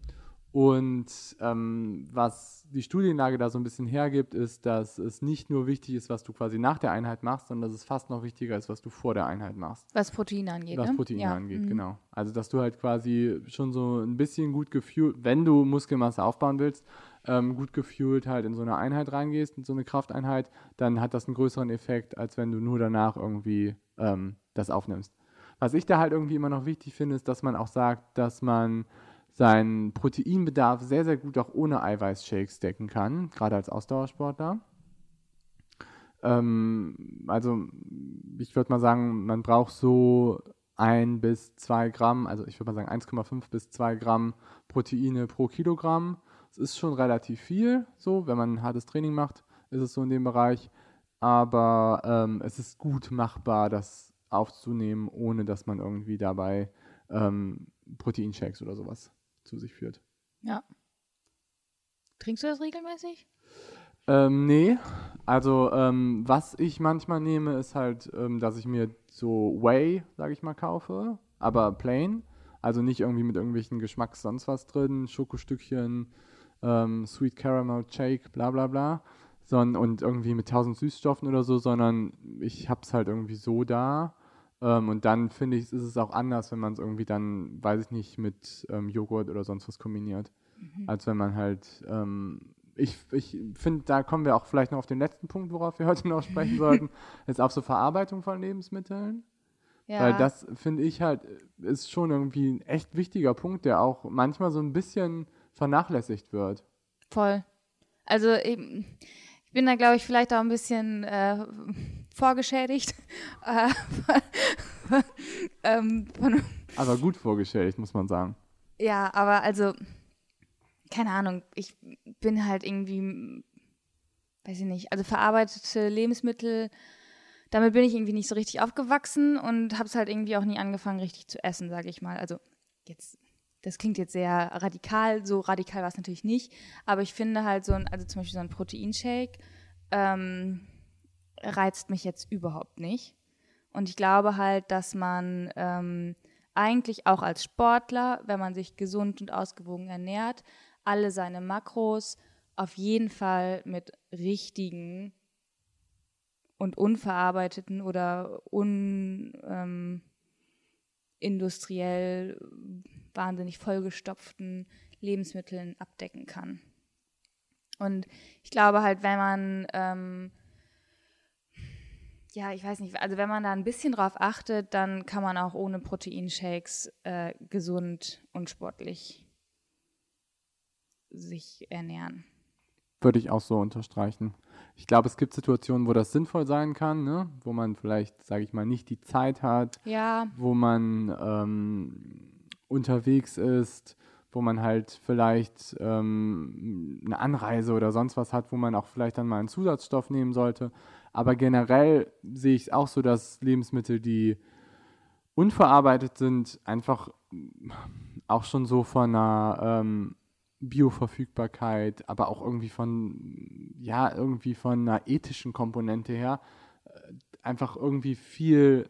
und ähm, was die Studienlage da so ein bisschen hergibt, ist, dass es nicht nur wichtig ist, was du quasi nach der Einheit machst, sondern dass es fast noch wichtiger ist, was du vor der Einheit machst. Was Proteine angeht, was ne? Proteine ja. angeht, mhm. genau. Also, dass du halt quasi schon so ein bisschen gut gefühlt, wenn du Muskelmasse aufbauen willst, ähm, gut gefühlt halt in so eine Einheit reingehst, in so eine Krafteinheit, dann hat das einen größeren Effekt, als wenn du nur danach irgendwie ähm, das aufnimmst. Was ich da halt irgendwie immer noch wichtig finde, ist, dass man auch sagt, dass man seinen Proteinbedarf sehr, sehr gut auch ohne Eiweißshakes decken kann, gerade als Ausdauersportler. Ähm, also ich würde mal sagen, man braucht so ein bis zwei Gramm, also ich würde mal sagen 1,5 bis 2 Gramm Proteine pro Kilogramm. Das ist schon relativ viel, so, wenn man ein hartes Training macht, ist es so in dem Bereich. Aber ähm, es ist gut machbar, das aufzunehmen, ohne dass man irgendwie dabei ähm, Proteinshakes oder sowas zu sich führt. Ja. Trinkst du das regelmäßig? Ähm, nee, also ähm, was ich manchmal nehme, ist halt, ähm, dass ich mir so Whey, sage ich mal, kaufe, aber plain. Also nicht irgendwie mit irgendwelchen Geschmacks sonst was drin, Schokostückchen, ähm, Sweet Caramel Shake, bla bla bla. Son und irgendwie mit tausend Süßstoffen oder so, sondern ich hab's halt irgendwie so da. Ähm, und dann finde ich, ist es auch anders, wenn man es irgendwie dann, weiß ich nicht, mit ähm, Joghurt oder sonst was kombiniert. Als wenn man halt, ähm, ich, ich finde, da kommen wir auch vielleicht noch auf den letzten Punkt, worauf wir heute noch sprechen <laughs> sollten, ist auf so Verarbeitung von Lebensmitteln. Ja. Weil das, finde ich halt, ist schon irgendwie ein echt wichtiger Punkt, der auch manchmal so ein bisschen vernachlässigt wird. Voll. Also eben, ich bin da, glaube ich, vielleicht auch ein bisschen äh, vorgeschädigt. <laughs> Äh, ähm, Aber gut vorgestellt, muss man sagen. ja, aber also, keine Ahnung, ich bin halt irgendwie, weiß ich nicht, also verarbeitete Lebensmittel, damit bin ich irgendwie nicht so richtig aufgewachsen und habe es halt irgendwie auch nie angefangen, richtig zu essen, sage ich mal. Also jetzt das klingt jetzt sehr radikal, so radikal war es natürlich nicht, aber ich finde halt so ein, also zum Beispiel so ein Proteinshake ähm, reizt mich jetzt überhaupt nicht. Und ich glaube halt, dass man ähm, eigentlich auch als Sportler, wenn man sich gesund und ausgewogen ernährt, alle seine Makros auf jeden Fall mit richtigen und unverarbeiteten oder unindustriell ähm, wahnsinnig vollgestopften Lebensmitteln abdecken kann. Und ich glaube halt, wenn man, ähm, ja, ich weiß nicht, also wenn man da ein bisschen drauf achtet, dann kann man auch ohne Proteinshakes äh, gesund und sportlich sich ernähren. Würde ich auch so unterstreichen. Ich glaube, es gibt Situationen, wo das sinnvoll sein kann, ne? wo man vielleicht, sage ich mal, nicht die Zeit hat, ja. wo man ähm, unterwegs ist, wo man halt vielleicht ähm, eine Anreise oder sonst was hat, wo man auch vielleicht dann mal einen Zusatzstoff nehmen sollte. Aber generell sehe ich es auch so, dass Lebensmittel, die unverarbeitet sind, einfach auch schon so von einer ähm, Bioverfügbarkeit, aber auch irgendwie von, ja, irgendwie von einer ethischen Komponente her, äh, einfach irgendwie viel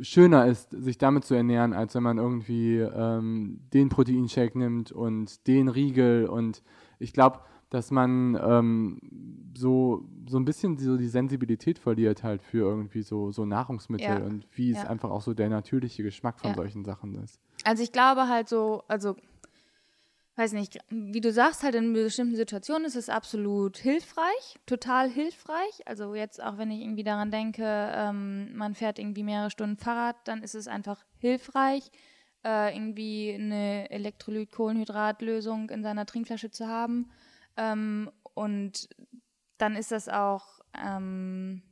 schöner ist, sich damit zu ernähren, als wenn man irgendwie ähm, den Proteinshake nimmt und den Riegel. Und ich glaube, dass man ähm, so, so ein bisschen so die Sensibilität verliert halt für irgendwie so, so Nahrungsmittel ja. und wie ja. es einfach auch so der natürliche Geschmack von ja. solchen Sachen ist. Also ich glaube halt so, also weiß nicht, wie du sagst, halt in bestimmten Situationen ist es absolut hilfreich, total hilfreich. Also jetzt auch wenn ich irgendwie daran denke, ähm, man fährt irgendwie mehrere Stunden Fahrrad, dann ist es einfach hilfreich, äh, irgendwie eine Elektrolyt-Kohlenhydratlösung in seiner Trinkflasche zu haben. Ähm, und dann ist das auch ähm,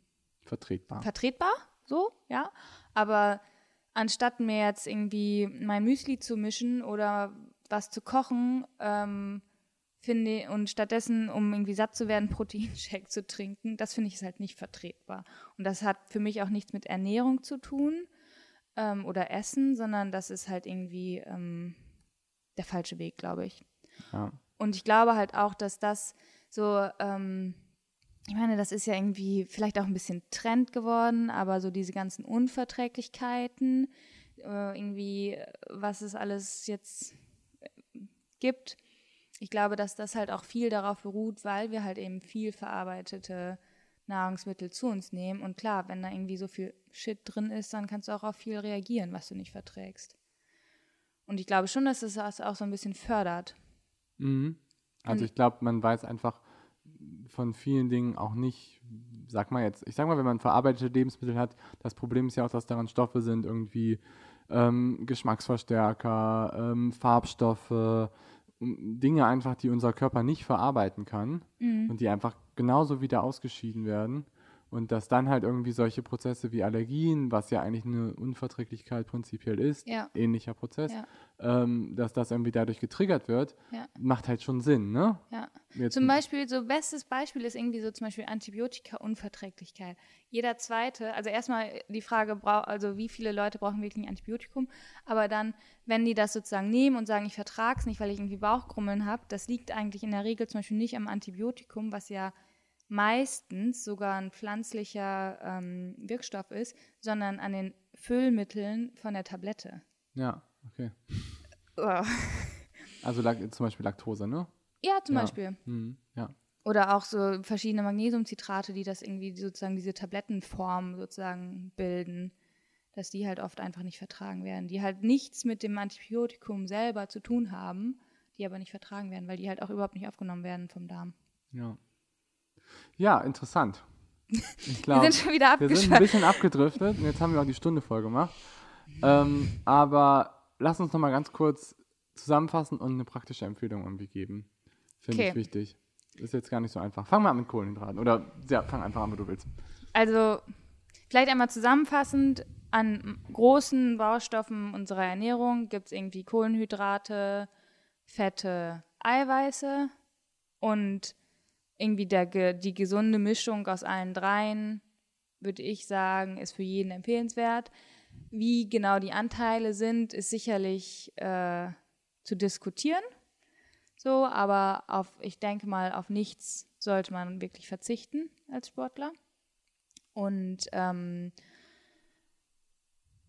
vertretbar. Vertretbar, so, ja. Aber anstatt mir jetzt irgendwie mein Müsli zu mischen oder was zu kochen, ähm, finde und stattdessen, um irgendwie satt zu werden, <laughs> Proteinshake zu trinken, das finde ich ist halt nicht vertretbar. Und das hat für mich auch nichts mit Ernährung zu tun ähm, oder Essen, sondern das ist halt irgendwie ähm, der falsche Weg, glaube ich. Ja. Und ich glaube halt auch, dass das so, ähm, ich meine, das ist ja irgendwie vielleicht auch ein bisschen Trend geworden, aber so diese ganzen Unverträglichkeiten, äh, irgendwie, was es alles jetzt gibt. Ich glaube, dass das halt auch viel darauf beruht, weil wir halt eben viel verarbeitete Nahrungsmittel zu uns nehmen. Und klar, wenn da irgendwie so viel Shit drin ist, dann kannst du auch auf viel reagieren, was du nicht verträgst. Und ich glaube schon, dass es das auch so ein bisschen fördert. Mhm. Also ich glaube, man weiß einfach von vielen Dingen auch nicht, sag mal jetzt, ich sag mal, wenn man verarbeitete Lebensmittel hat, das Problem ist ja auch, dass daran Stoffe sind, irgendwie ähm, Geschmacksverstärker, ähm, Farbstoffe, Dinge einfach, die unser Körper nicht verarbeiten kann mhm. und die einfach genauso wieder ausgeschieden werden. Und dass dann halt irgendwie solche Prozesse wie Allergien, was ja eigentlich eine Unverträglichkeit prinzipiell ist, ja. ähnlicher Prozess, ja. ähm, dass das irgendwie dadurch getriggert wird, ja. macht halt schon Sinn, ne? Ja. Jetzt zum Beispiel, so bestes Beispiel ist irgendwie so zum Beispiel Antibiotika-Unverträglichkeit. Jeder zweite, also erstmal die Frage, also wie viele Leute brauchen wirklich ein Antibiotikum, aber dann, wenn die das sozusagen nehmen und sagen, ich vertrage es nicht, weil ich irgendwie Bauchkrummeln habe, das liegt eigentlich in der Regel zum Beispiel nicht am Antibiotikum, was ja meistens sogar ein pflanzlicher ähm, Wirkstoff ist, sondern an den Füllmitteln von der Tablette. Ja, okay. Oh. <laughs> Also zum Beispiel Laktose, ne? Ja, zum ja. Beispiel. Mhm. ja. Oder auch so verschiedene Magnesiumcitrate, die das irgendwie sozusagen diese Tablettenform sozusagen bilden, dass die halt oft einfach nicht vertragen werden, die halt nichts mit dem Antibiotikum selber zu tun haben, die aber nicht vertragen werden, weil die halt auch überhaupt nicht aufgenommen werden vom Darm. Ja. Ja, interessant. Ich <laughs> glaub, wir sind schon wieder abgeschweift. Wir sind ein bisschen abgedriftet und jetzt haben wir auch die Stunde voll gemacht. Ähm, aber lass uns noch mal ganz kurz zusammenfassen und eine praktische Empfehlung irgendwie geben. Finde okay. ich wichtig. Ist jetzt gar nicht so einfach. Fang mal an mit Kohlenhydraten. Oder ja, fang einfach an, wo du willst. Also, vielleicht einmal zusammenfassend: An großen Baustoffen unserer Ernährung gibt es irgendwie Kohlenhydrate, Fette, Eiweiße und irgendwie der, die gesunde Mischung aus allen dreien, würde ich sagen, ist für jeden empfehlenswert. Wie genau die Anteile sind, ist sicherlich äh, zu diskutieren. So, aber auf, ich denke mal, auf nichts sollte man wirklich verzichten als Sportler. Und ähm,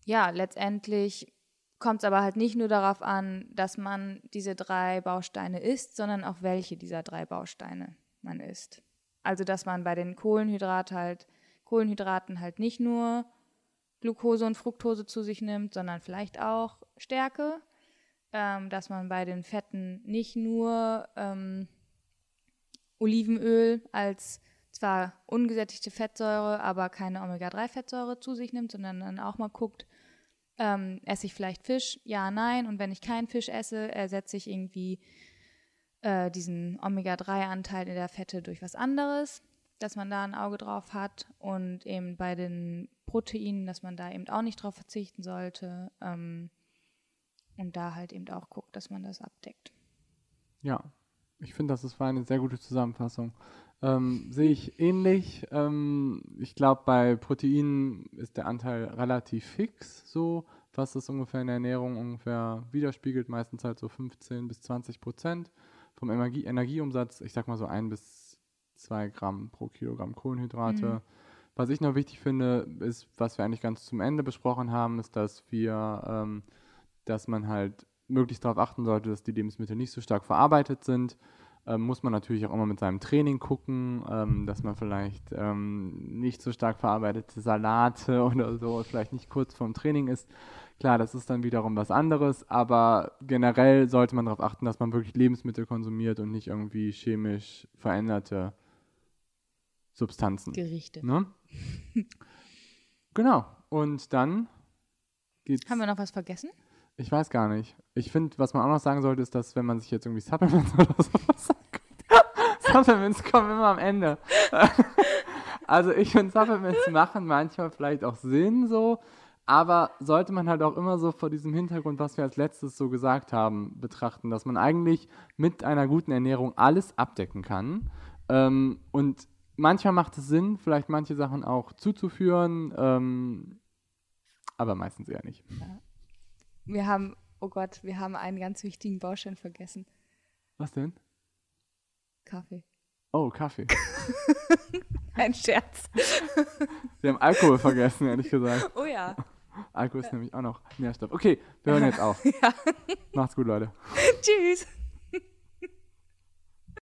ja, letztendlich kommt es aber halt nicht nur darauf an, dass man diese drei Bausteine isst, sondern auch welche dieser drei Bausteine man isst. Also dass man bei den Kohlenhydrat halt, Kohlenhydraten halt nicht nur Glucose und Fructose zu sich nimmt, sondern vielleicht auch Stärke. Ähm, dass man bei den Fetten nicht nur ähm, Olivenöl als zwar ungesättigte Fettsäure, aber keine Omega-3-Fettsäure zu sich nimmt, sondern dann auch mal guckt, ähm, esse ich vielleicht Fisch? Ja, nein. Und wenn ich keinen Fisch esse, ersetze ich irgendwie äh, diesen Omega-3-Anteil in der Fette durch was anderes, dass man da ein Auge drauf hat. Und eben bei den Proteinen, dass man da eben auch nicht drauf verzichten sollte. Ähm, und da halt eben auch guckt, dass man das abdeckt. Ja, ich finde, das war eine sehr gute Zusammenfassung. Ähm, sehe ich ähnlich. Ähm, ich glaube, bei Proteinen ist der Anteil relativ fix, so was das ungefähr in der Ernährung ungefähr widerspiegelt, meistens halt so 15 bis 20 Prozent vom Energie Energieumsatz. Ich sag mal so ein bis zwei Gramm pro Kilogramm Kohlenhydrate. Mhm. Was ich noch wichtig finde, ist, was wir eigentlich ganz zum Ende besprochen haben, ist, dass wir, ähm, dass man halt möglichst darauf achten sollte, dass die Lebensmittel nicht so stark verarbeitet sind ähm, muss man natürlich auch immer mit seinem Training gucken, ähm, dass man vielleicht ähm, nicht so stark verarbeitete Salate <laughs> oder so vielleicht nicht kurz vorm Training ist. Klar, das ist dann wiederum was anderes, aber generell sollte man darauf achten, dass man wirklich Lebensmittel konsumiert und nicht irgendwie chemisch veränderte Substanzen. Gerichte. Ne? <laughs> genau. Und dann geht's. Haben wir noch was vergessen? Ich weiß gar nicht. Ich finde, was man auch noch sagen sollte, ist, dass wenn man sich jetzt irgendwie Supplements <laughs> oder sowas sagt, Supplements kommen immer am Ende. <laughs> also ich finde, Supplements machen manchmal vielleicht auch Sinn so, aber sollte man halt auch immer so vor diesem Hintergrund, was wir als letztes so gesagt haben, betrachten, dass man eigentlich mit einer guten Ernährung alles abdecken kann. Ähm, und manchmal macht es Sinn, vielleicht manche Sachen auch zuzuführen, ähm, aber meistens eher nicht. Ja. Wir haben, oh Gott, wir haben einen ganz wichtigen Baustein vergessen. Was denn? Kaffee. Oh, Kaffee. <laughs> Ein Scherz. Sie haben Alkohol vergessen, ehrlich gesagt. Oh ja. Alkohol ist ja. nämlich auch noch Nährstoff. Okay, wir hören jetzt auf. <laughs> ja. Macht's gut, Leute. Tschüss.